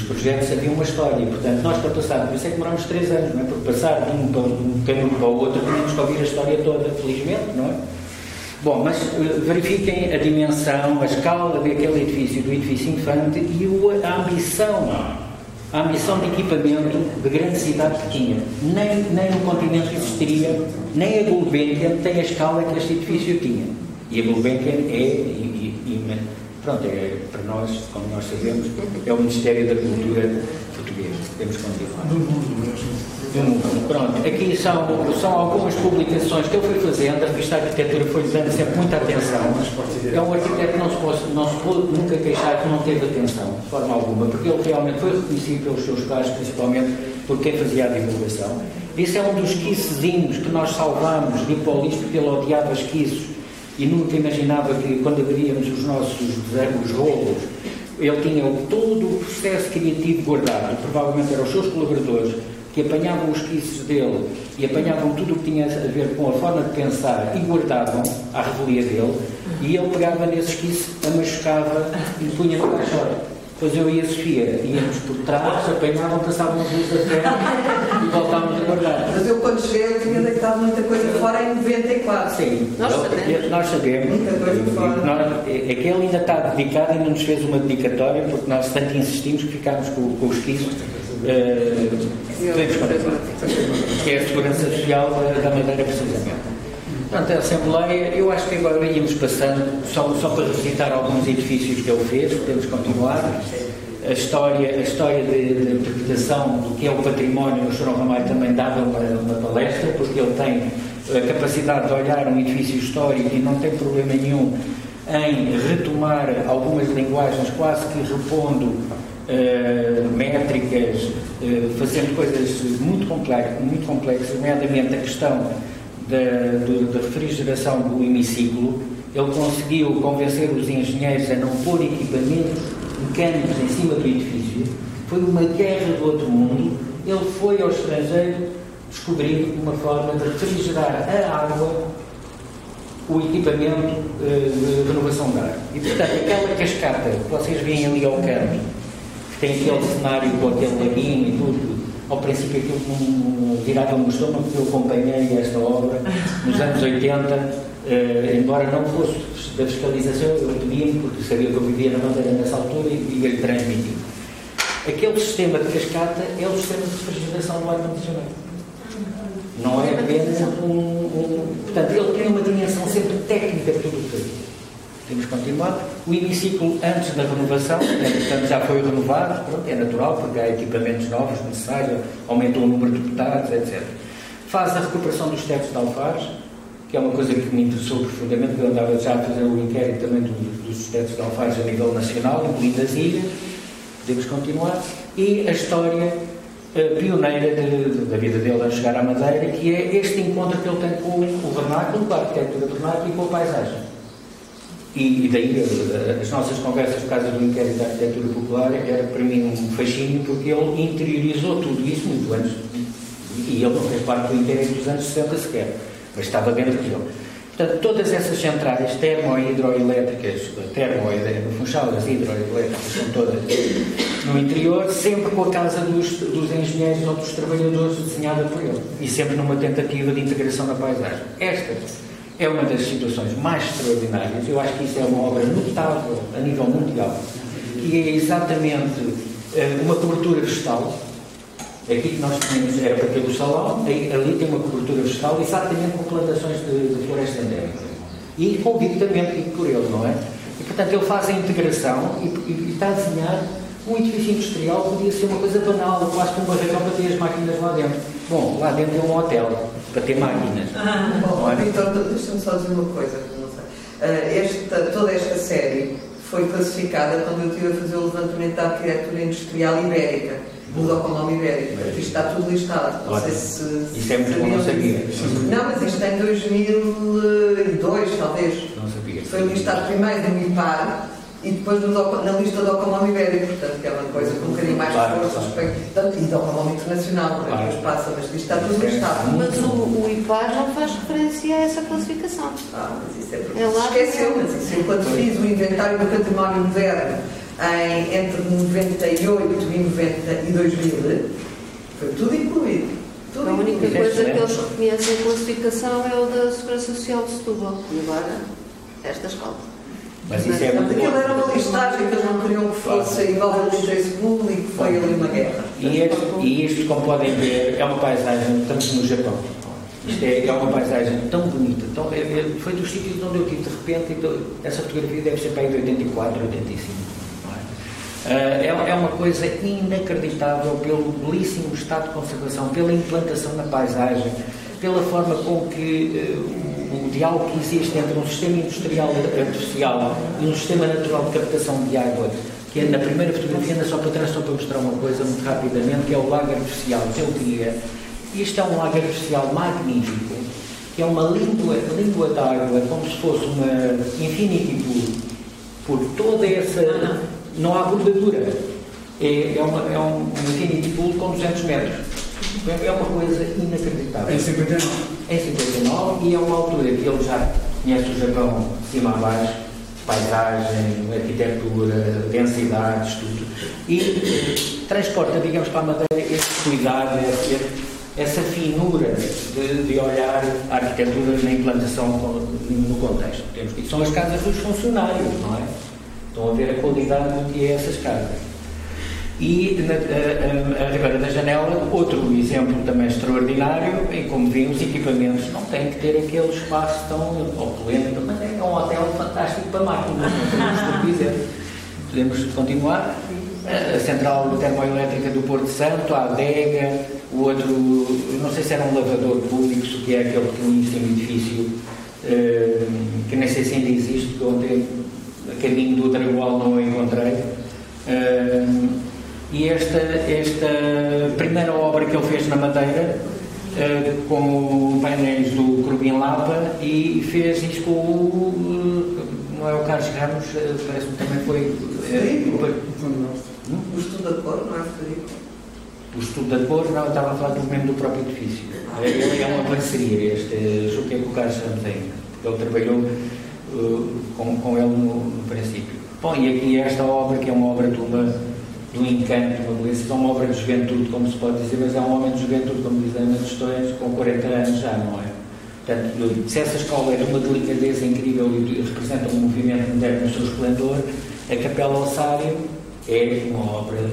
projetos havia uma história. Portanto, nós para passar, por isso é que demorámos três anos, não é? Porque passar de um, de um caminho para o outro, tínhamos que ouvir a história toda, felizmente, não é? Bom, mas eh, verifiquem a dimensão, a escala daquele edifício, do edifício infante e o- a ambição, a ambição de equipamento de grande cidade que tinha. Nem, nem no continente existiria, nem a Gulbenkian tem a escala que este edifício tinha. E a Gulbenkian é, e- pronto, é, para nós, como nós sabemos, é o Ministério da Cultura português. Temos que continuar. Do mundo mesmo. Do mundo. Pronto, aqui são, são algumas publicações que ele foi fazendo, a revista Arquitetura foi dando sempre muita atenção. É um arquiteto que não se pode, não se nunca queixar que não teve atenção, de forma alguma, porque ele realmente foi reconhecido pelos seus pares, principalmente por quem fazia a divulgação. Esse é um dos esquicezinhos que nós salvámos de Hipólito, porque ele odiava esquiços e nunca imaginava que quando abríamos os nossos os rolos, ele tinha todo o processo criativo guardado, provavelmente eram os seus colaboradores que apanhavam os esquiços dele e apanhavam tudo o que tinha a ver com a forma de pensar e guardavam à revelia dele e ele pegava nesse esquiço, machucava e punha no caixote. Depois eu e a Sofia íamos por trás, apanhavam, passávamos luz a frente <laughs> e voltávamos a guardar. Mas eu quando cheguei eu tinha deitado muita coisa fora em 94. Sim, Nós sabemos. Nós sabemos. Muita coisa fora. Nós- é é que ele ainda está dedicado e não nos fez uma dedicatória porque nós tanto insistimos que ficámos com, com os esquiços. eh, podemos continuar. que é a segurança social da, da Madeira, precisamente. Portanto, a Assembleia, eu acho que agora íamos passando, só, só para recitar alguns edifícios que ele fez, podemos continuar. A história, a história de, de interpretação do que é o património, o Chorão Ramalho também dava uma, uma palestra, porque ele tem a capacidade de olhar um edifício histórico e não tem problema nenhum em retomar algumas linguagens, quase que repondo eh, métricas, eh, fazendo coisas muito complexas, muito complexas, nomeadamente a questão da, do- da refrigeração do hemiciclo. Ele conseguiu convencer os engenheiros a não pôr equipamentos mecânicos em cima do edifício. Foi uma guerra do outro mundo. Ele foi ao estrangeiro descobrir uma forma de refrigerar a água o equipamento eh, de renovação de ar. E, portanto, aquela cascata que vocês veem ali ao canto, que tem aquele cenário com aquele laguinho e tudo, ao princípio aquilo não virava-me o estômago, porque eu acompanhei esta obra nos anos 80, eh, embora não fosse da fiscalização, eu pedia-me, porque sabia que eu vivia na bandeira nessa altura e ia-lhe transmitir. Aquele sistema de cascata é o sistema de refrigeração do ar-condicionado. Não é apenas um, um- Portanto, ele tem uma dimensão sempre técnica de tudo o que fazia. Temos que continuar. O hemiciclo, antes da renovação, né, portanto, já foi renovado, pronto, é natural, porque há equipamentos novos necessários, aumentou o número de deputados, etc. Faz a recuperação dos tetos de alfares, que é uma coisa que me interessou profundamente, porque eu andava já a fazer o inquérito também do- dos tetos de alfares a nível nacional, incluindo as ilhas. Podemos continuar. E a história eh, pioneira de- de- da vida dele a chegar à Madeira, que é este encontro que ele tem com o vernáculo, com a arquitetura do vernáculo e com a paisagem. E, e daí eh, as nossas conversas por causa do inquérito da arquitetura popular era para mim um fascínio porque ele interiorizou tudo isso muito antes. E ele não fez parte do inquérito dos anos 60 sequer, mas estava dentro dele. Portanto, todas essas centrais termo e hidroelétricas, termo e Funchal, as hidroelétricas são todas no interior, sempre com a casa dos, dos engenheiros ou dos trabalhadores desenhada por ele. E sempre numa tentativa de integração na paisagem. Esta é uma das situações mais extraordinárias. Eu acho que isso é uma obra notável a nível mundial, que é exatamente eh, uma cobertura vegetal. Aqui que nós tínhamos era para ter o salão, ali tem uma cobertura vegetal exatamente com plantações de, de floresta endémica. E convictamente por ele, não é? E portanto ele faz a integração e, e- e está a desenhar um edifício industrial que podia ser uma coisa banal, quase como uma barracão para ter as máquinas lá dentro. Bom, lá dentro é um hotel para ter máquinas. Bom, Não é? Vitor, deixa-me só dizer uma coisa. Ah, esta, toda esta série foi classificada quando eu estive a fazer o levantamento da arquitetura industrial ibérica, do Docomom Ibérico. Isto está tudo listado. Não sei se. Isso é muito bom, não sabia. Não, mas isto é em 2002, talvez. Não sabia. Foi listado primeiro no IPAR e depois na lista do Docomom Ibérico, portanto, que é uma coisa com um bocadinho mais de Claro, força claro. respeito. Portanto, e Docomom Internacional, por Claro. depois passa, mas isto está tudo listado. Mas o, o IPAR não faz referência a essa classificação. Ah, mas isso é porque É lá se esqueceu, que- mas isso eu quando fiz o inventário do património moderno em, entre 98 e 90 e 2000, foi tudo incluído. Tudo A única incluído. coisa que excelente. eles reconhecem a classificação é o da Segurança Social de Setúbal. E agora, esta escola. Mas isso é muito aquilo era uma listagem que eles não queriam que fosse igual ao interesse público, foi ali uma guerra. E este, e isto, como podem ver, é uma paisagem, estamos no Japão. Isto é, é uma paisagem tão bonita. Tão, é- é- foi dos sítios onde eu tive de repente. Então, essa fotografia deve ser para aí de 84, 85. não é? Ah, É, é uma coisa inacreditável pelo belíssimo estado de conservação, pela implantação na paisagem, pela forma com que o diálogo que existe entre um sistema industrial artificial e um sistema natural de captação de água que é na primeira fotografia, anda só para trás, só para mostrar uma coisa muito rapidamente, que é o lago artificial que ele queria. Isto é um lago artificial magnífico, que é uma língua, língua d'água, como se fosse uma infinity pool, por toda essa. Não há bordadura. É, é, uma, é um infinity pool com 200 metros. É uma coisa inacreditável. Em 59. Em 59 e é uma altura que ele já conhece o Japão de cima a baixo, paisagem, arquitetura, densidades, tudo. E eh, transporta, digamos, para a Madeira esse cuidado, essa finura de, de, olhar a arquitetura na implantação no contexto. Temos que, são as casas dos funcionários, não é? Estão a ver a qualidade do que é essas casas. E na, a, a, Ribeira da Janela, outro exemplo também extraordinário, em como vimos, equipamentos não têm que ter aquele espaço tão opulento, mas é um hotel fantástico para máquinas, não podemos dizer. Podemos continuar. A central termoelétrica do Porto Santo, a adega, o outro, não sei se era um lavador público, que é aquele pequeníssimo edifício, eh, que nem sei se ainda existe, porque ontem, a caminho do Dragual, não o encontrei. Eh, e esta, esta primeira obra que ele fez na Madeira, uh, com painéis do Crubim Lapa, e fez isto com o. Uh, não é o Carlos Ramos, uh, parece-me também foi. o estudo da cor, não é Frederico? O estudo da cor, não, estava a falar do mesmo do próprio edifício. Ele é uma parceria, este, julgo que é com o Carlos Ramos ainda, porque ele trabalhou com, com ele no, no princípio. Bom, e aqui esta obra, que é uma obra de uma do encanto, uma beleza, é uma obra de juventude, como se pode dizer, mas é um homem de juventude, como dizem as questões, com 40 anos já, não é? Portanto, se essa escola é de uma delicadeza incrível e representa um movimento moderno no seu esplendor, a Capela Ossário é uma obra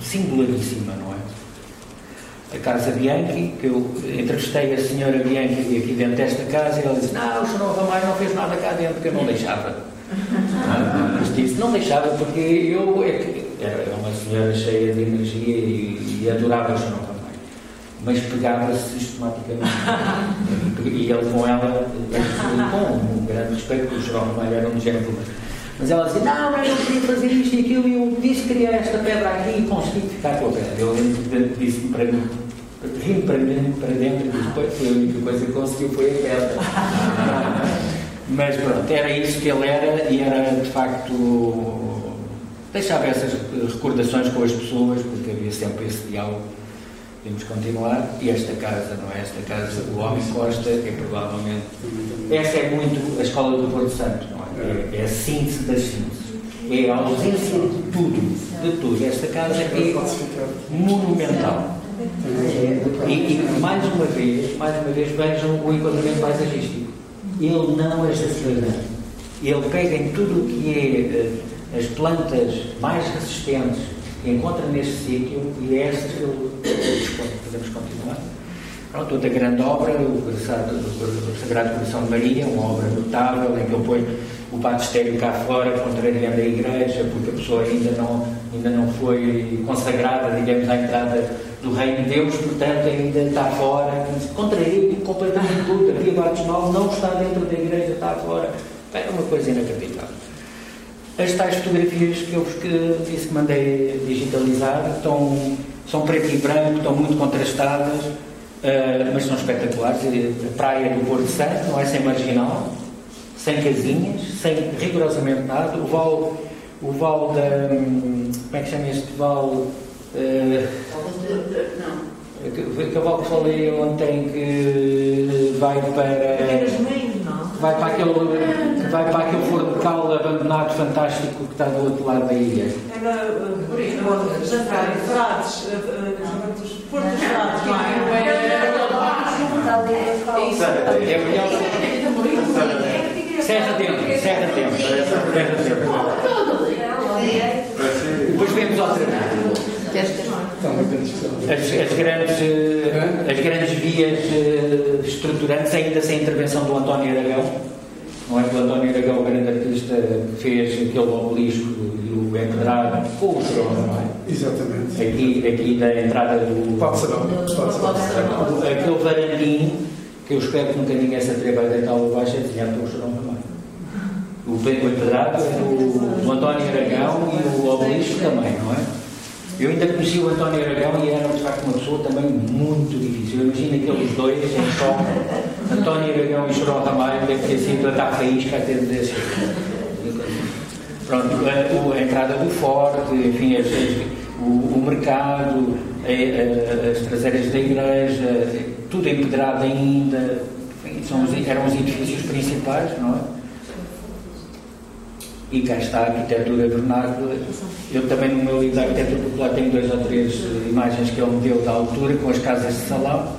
singularíssima, não é? A Casa Bianchi, que eu entrevistei a senhora Bianchi aqui dentro desta casa, e ela disse: Não, o senhor Ramalho não fez nada cá dentro, porque eu não deixava. <laughs> Mas disse: Não deixava, porque eu. É era, uma senhora cheia de energia e, e adorava o João também. Mas pegava-se sistematicamente. e ele com ela, com um grande respeito, porque o João também era um gentleman. Mas ela dizia, não, eu queria fazer isto e aquilo, e eu disse queria esta pedra aqui e consegui ficar com a pedra. Ele disse para mim, rindo para para dentro, depois foi a única coisa que conseguiu foi a pedra. Mas pronto, era isso que ele era e era de facto deixava essas recordações com as pessoas, porque havia sempre esse diálogo. Temos que continuar. E esta casa, não é? Esta casa do Homem Costa é provavelmente. Essa é muito a escola do Porto Santo, não é? É, é a síntese das sínteses. É a ausência de tudo, de tudo. Esta casa é monumental. E, e, mais uma vez, mais uma vez, vejam o enquadramento paisagístico. Ele não é estacionário. Ele pega em tudo o que é eh, as plantas mais resistentes que encontra neste sítio e é estas que eu podemos continuar. Pronto, outra grande obra, o Sagrado Coração de Maria, uma obra notável, em que eu ponho o batistério cá fora, contrariando a igreja, porque a pessoa ainda não, ainda não foi consagrada, digamos, à entrada do Reino de Deus, portanto ainda está fora, contraria completamente tudo. Aqui o batismal não está dentro da igreja, está fora. É uma coisa inacreditável. As tais fotografias que eu vos disse que mandei digitalizar estão, são preto e branco, estão muito contrastadas, uh, mas são espetaculares. A praia do Porto Santo, não é sem marginal, sem casinhas, sem rigorosamente nada. O val, o val da. Como é que chama este val? Uh, não. O val que falei ontem que vai para vai para aquele, vai para aquele forno abandonado fantástico que está do outro lado da ilha. Era por isso, Frades, Porto Frades, não é? É melhor. Serra dentro, serra dentro, serra dentro. Depois vemos outra vez. As, as, grandes, eh, as grandes vias eh, estruturantes, ainda sem intervenção do António Aragão, não é que o António Aragão, o grande artista, fez aquele obelisco e o empedrado com o trono, não é? Exatamente. Aqui, aqui da entrada do. Pode Aquele varandinho, que eu espero que nunca ninguém se atreva a deitar o baixo, é desenhado pelo Chorão também. O empedrado é do, do António Aragão e o obelisco também, não é? Eu ainda conheci o António Aragão e era de facto uma pessoa também muito difícil. Eu imagino aqueles dois em choque, António Aragão e Choró Ramalho, deve ter sido a dar faísca até desse. Pronto, a, a, entrada do Forte, enfim, as, o, o, mercado, a, as traseiras da igreja, tudo empedrado ainda, enfim, são os, eram os edifícios principais, não é? E cá está a arquitetura vernácula. Eu também no meu livro da arquitetura popular tenho dois ou três imagens que ele me deu da altura, com as casas de salão.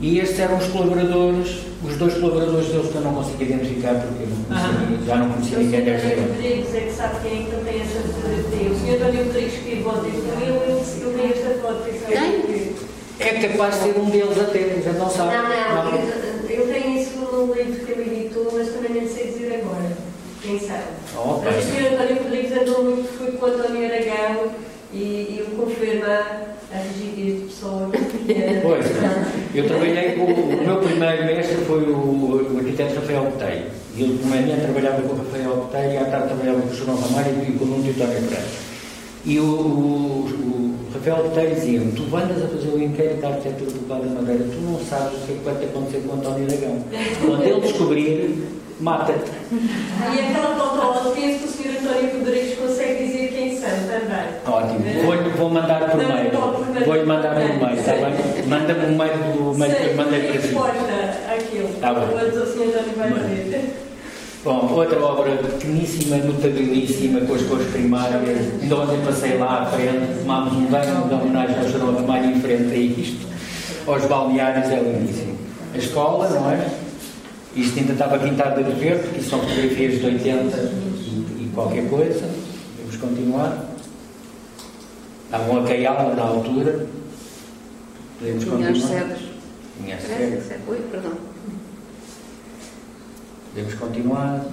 E estes eram os colaboradores, os dois colaboradores deles que eu não consegui identificar porque não conhecia, já não conhecia ninguém. O Rodrigues é que sabe quem é que não tem essa fotografia. O senhor António Rodrigues que voto com ele, eu tenho esta foto. Tem? É capaz de ser um deles até, já não sabe. Não, não, não. Eu, eu tenho isso no livro que ele editou, mas também não sei dizer agora. Quem sabe? Oh, o senhor António Rodrigues andou muito, foi com o António Aragão e ele confirma a rigidez de pessoa. <laughs> Pois, eu trabalhei com o meu primeiro mestre foi o, o arquiteto Rafael Botelho. Ele de manhã trabalhava com o Rafael Botelho e à tarde trabalhava com o João Ramalho e com o Nuno António Pereira. E o, o, o Rafael Botelho dizia-me, tu andas a fazer o inquérito da arquitetura popular da Madeira, tu não sabes o que é que vai acontecer com o António Aragão. Quando ele descobrir, mata-te. E aquela foto, penso que o Sr. António Rodrigues consegue dizer quem são também. Ótimo. Vou, vou mandar por mail. Vou-lhe mandar por mail, está bem? Manda-me um mail do mail que mandei para si. aquilo. Está bem. O Sr. António vai dizer. Bom, outra obra pequeníssima, notabilíssima, com as cores primárias. Ainda ontem passei lá à frente, tomámos um banho de homenagem ao Jerome Ramalho em frente a isto. Aos balneários é lindíssimo. A escola, não é? Isto ainda estava pintado de verde, porque são fotografias de 80 e, e qualquer coisa. Vamos continuar. Estavam a caiá na altura. Podemos continuar. Minhas cegas. Minhas cegas. Oi, perdão. Podemos continuar.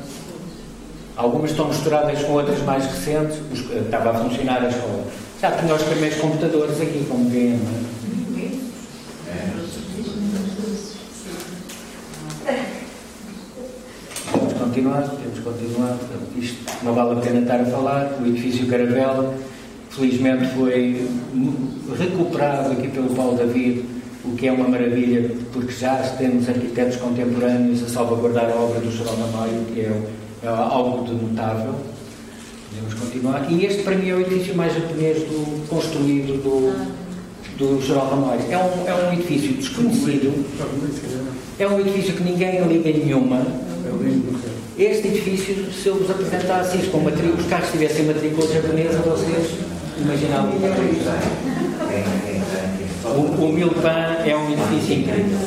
Algumas estão misturadas com outras mais recentes. Estava a funcionar a escola. Já tinha os primeiros computadores aqui, como veem, é? continuar, temos que continuar. Isto não vale a pena estar a falar. O edifício Caravela, felizmente, foi recuperado aqui pelo Paulo David, o que é uma maravilha, porque já temos arquitetos contemporâneos a salvaguardar a obra do Geral Maio, que é, é algo de notável. Podemos continuar. E este, para mim, é o edifício mais japonês do, construído do, do Geral Ramalho. É um, é um edifício desconhecido. É um edifício que ninguém liga nenhuma. Este edifício, se eu vos apresentasse isto com matrículas, os carros tivessem matrícula japonesa, vocês imaginavam o, o Milpan é um edifício incrível.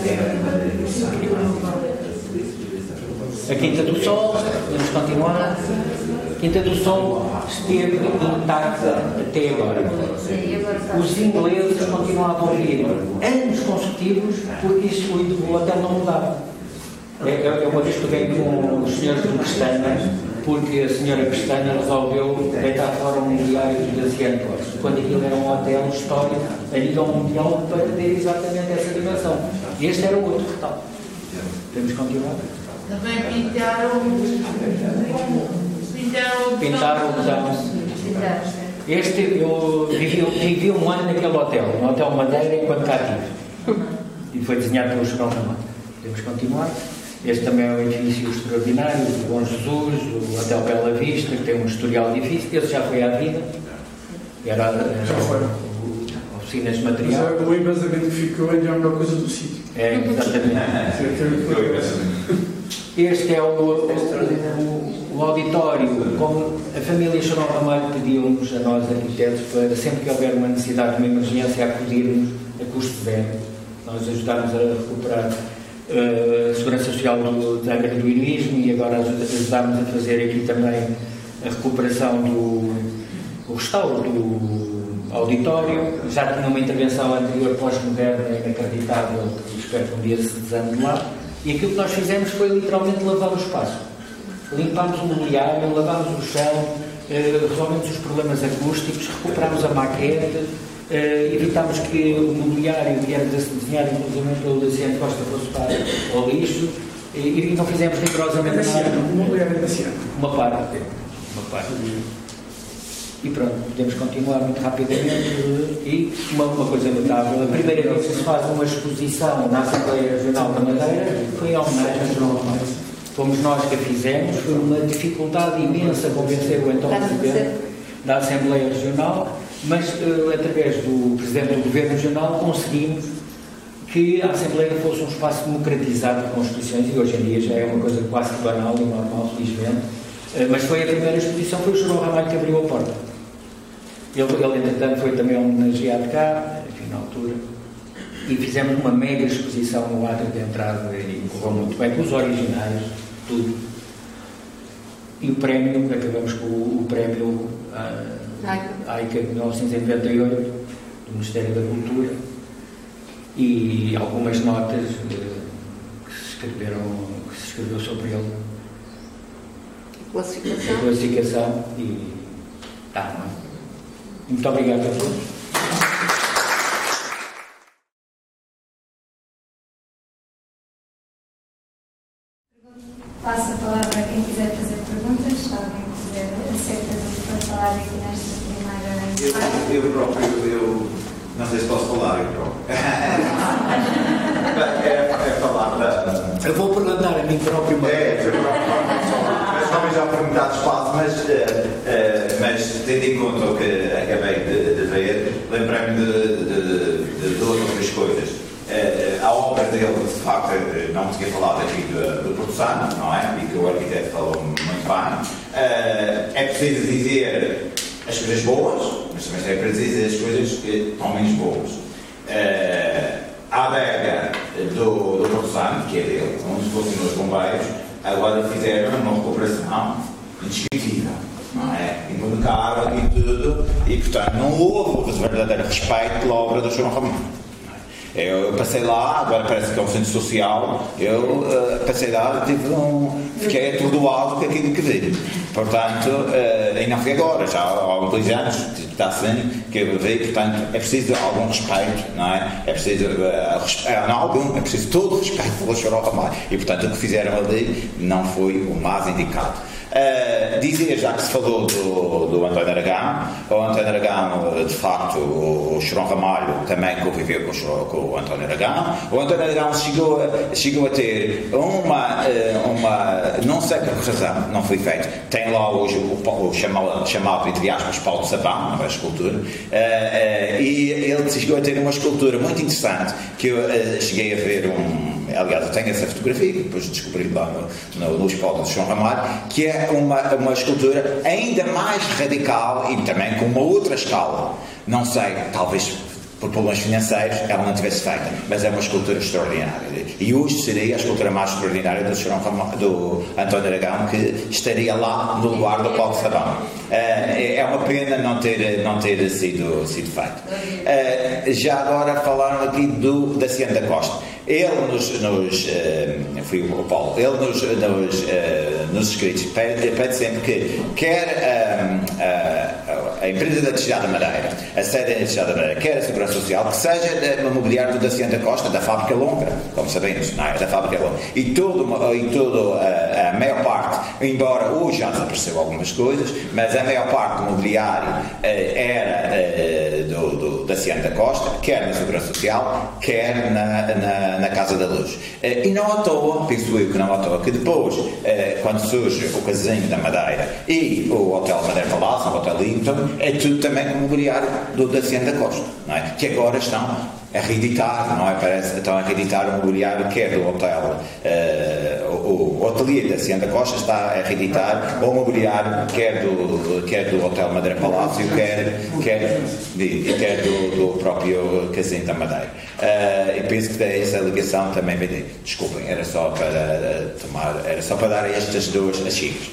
A Quinta do Sol, vamos continuar. A Quinta do Sol esteve intacta até agora. Os ingleses continuavam a vir anos consecutivos porque isso, o hotel não mudava. É, é, é uma vez que com os senhores de Pestana, porque a senhora Pestana resolveu deitar fora um diário dos Asiantos, quando aquilo era um hotel histórico a nível mundial para ter exatamente essa dimensão. E este era o outro portal. Podemos continuar? Também pintaram pintaram, pintaram o botão. Este, eu vivi, vivi um ano naquele hotel, no Hotel Madeira, enquanto cá tive. E foi desenhado pelo João Ramon. Podemos continuar? Este também é um edifício extraordinário, o Bom Jesus, o Hotel Bela Vista, que tem um historial difícil. Esse já foi à vida. Era, era já foi. oficinas de material. Mas o embasamento ficou ainda é a melhor coisa do sítio. É, exatamente. <laughs> este é o, o, o, auditório. Como a família Chorão Ramalho pediu-nos, a nós arquitetos, para sempre que houver uma necessidade de uma emergência, acudirmos a custo zero. Nós ajudarmos a recuperar uh, Segurança Social do, da Heroísmo e agora ajudámos a fazer aqui também a recuperação do o restauro do auditório. Já tinha uma intervenção anterior pós-moderna inacreditável e espero que um dia se desande lá. E aquilo que nós fizemos foi literalmente lavar o espaço. Limpámos o mobiliário, lavámos o chão, eh, resolvemos os problemas acústicos, recuperámos a maquete, Uh, evitámos que o mobiliário que era desenhado inclusive pelo Luciano Costa fosse para o lixo e, e não fizemos rigorosamente nada. O mobiliário é Uma parte. Uma parte. E pronto, podemos continuar muito rapidamente. E uma, uma coisa notável: a primeira vez que se faz uma exposição na Assembleia Regional da Madeira foi em homenagem a João Romano. Fomos nós que a fizemos, foi uma dificuldade imensa convencer o então Presidente da Assembleia Regional, mas uh, através do Presidente do Governo Regional conseguimos que a Assembleia fosse um espaço democratizado de constituições e hoje em dia já é uma coisa quase banal e normal, felizmente. Uh, mas foi a primeira exposição, foi o João Ramalho que abriu a porta. Ele, ele, entretanto, foi também homenageado cá, enfim, na altura. E fizemos uma mega exposição no átrio de entrada e correu muito bem, com os originais, tudo. E o prémio, acabamos com o, o prémio uh, AICA de 1998, do Ministério da Cultura, e algumas notas uh, que se escreveram, que se escreveu sobre ele. Classificação. A classificação e. Tá, não é? Muito obrigado a todos. Passo a palavra a quem quiser fazer perguntas, se alguém quiser acerca do que foi falado aqui nesta primeira Eu, próprio, eu não sei se posso falar, eu próprio. <laughs> é, é falar da. Eu vou perguntar a mim próprio. É, eu próprio talvez já por metade espaço, mas, uh, uh, mas tendo em conta o que acabei de, de ver, lembrei-me de, de, de, duas ou três coisas. Uh, a obra dele, de facto, não tinha falado aqui do, do não é? E que o arquiteto falou muito bem. é preciso dizer as coisas boas, mas também é preciso dizer as coisas que estão menos boas. a adega do, do Porto Santo, que é dele, onde fossem os bombeiros, agora fizeram uma recuperação indescritível, não é? Impecável e tudo, e portanto não houve verdadeiro respeito pela obra do João Romão. Eu passei lá, agora parece que é um centro social, eu uh, passei lá tive um, fiquei atordoado com aquilo que vi. Portanto, uh, não foi agora, já há dois anos está assim, que eu vi, portanto, é preciso algum respeito, não é? É preciso, uh, não algum, é preciso todo respeito pelo Xaropa E portanto, o que fizeram ali não foi o mais indicado. Uh, dizer, já que se falou do, do António Aragão, o António Aragão, de facto, o Chorão Ramalho também conviveu com o, com o António Aragão. O António Aragão chegou chegou a ter uma, eh, uma, não sei por que razão, não foi feito, tem lá hoje o, o chamado, chamado, entre aspas, Paulo de Sabão, é escultura, uh, e ele chegou a ter uma escultura muito interessante, que eu cheguei a ver um aliás, eu tenho essa fotografia que depois descobri lá no, no, no espólio de João Ramalho, que é uma, uma escultura ainda mais radical e também com uma outra escala. Não sei, talvez por problemas financeiros, ela não tivesse feita, mas é uma escultura extraordinária. E hoje seria a escultura mais extraordinária do, Chorão, do António Aragão, que estaria lá no lugar do Paulo Sabão. Eh, é uma pena não ter, não ter sido, sido feito. Eh, já agora falaram aqui do, da Ciano da Costa. Ele nos, nos uh, fui o Paulo, ele nos, nos, nos escritos pede, pede, sempre que quer uh, a empresa da Destilhada Madeira, a sede da Destilhada Madeira, quer a Segurança Social, que seja no mobiliário da Cianta Costa, da Fábrica Longa, como sabemos, não é? Da Fábrica Longa. E todo, e todo a, a maior parte, embora hoje já desapareceu algumas coisas, mas a maior parte do mobiliário era do, do, da Costa, quer na Segurança Social, quer na, na na, Casa da Luz. Eh, e não à toa, penso eu que não à toa, que depois, eh, quando surge o Casinho da Madeira e o Hotel Madeira Palácio, o Hotel Linton, é tudo também com mobiliário do, da Ciência da Costa, não é? que agora estão a reeditar, não é? Parece, estão a reeditar o mobiliário quer do hotel, uh, o, o hotelier da Ciência da Costa está a reeditar o mobiliário quer do, quer do Hotel Madeira Palácio, quer, quer, quer do, do próprio Casinho da Madeira. Uh, e penso que essa ligação também vem Desculpem, era só para uh, tomar, era só para dar estas duas achigas.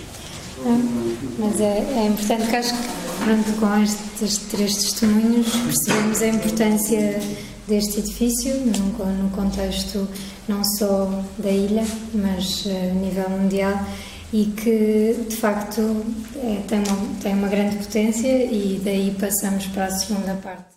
Mas é, é importante que acho que pronto, com estes três testemunhos percebemos a importância deste edifício, no, no contexto não só da ilha, mas eh, a nível mundial, e que de facto é, tem, uma, tem uma grande potência, e daí passamos para a segunda parte.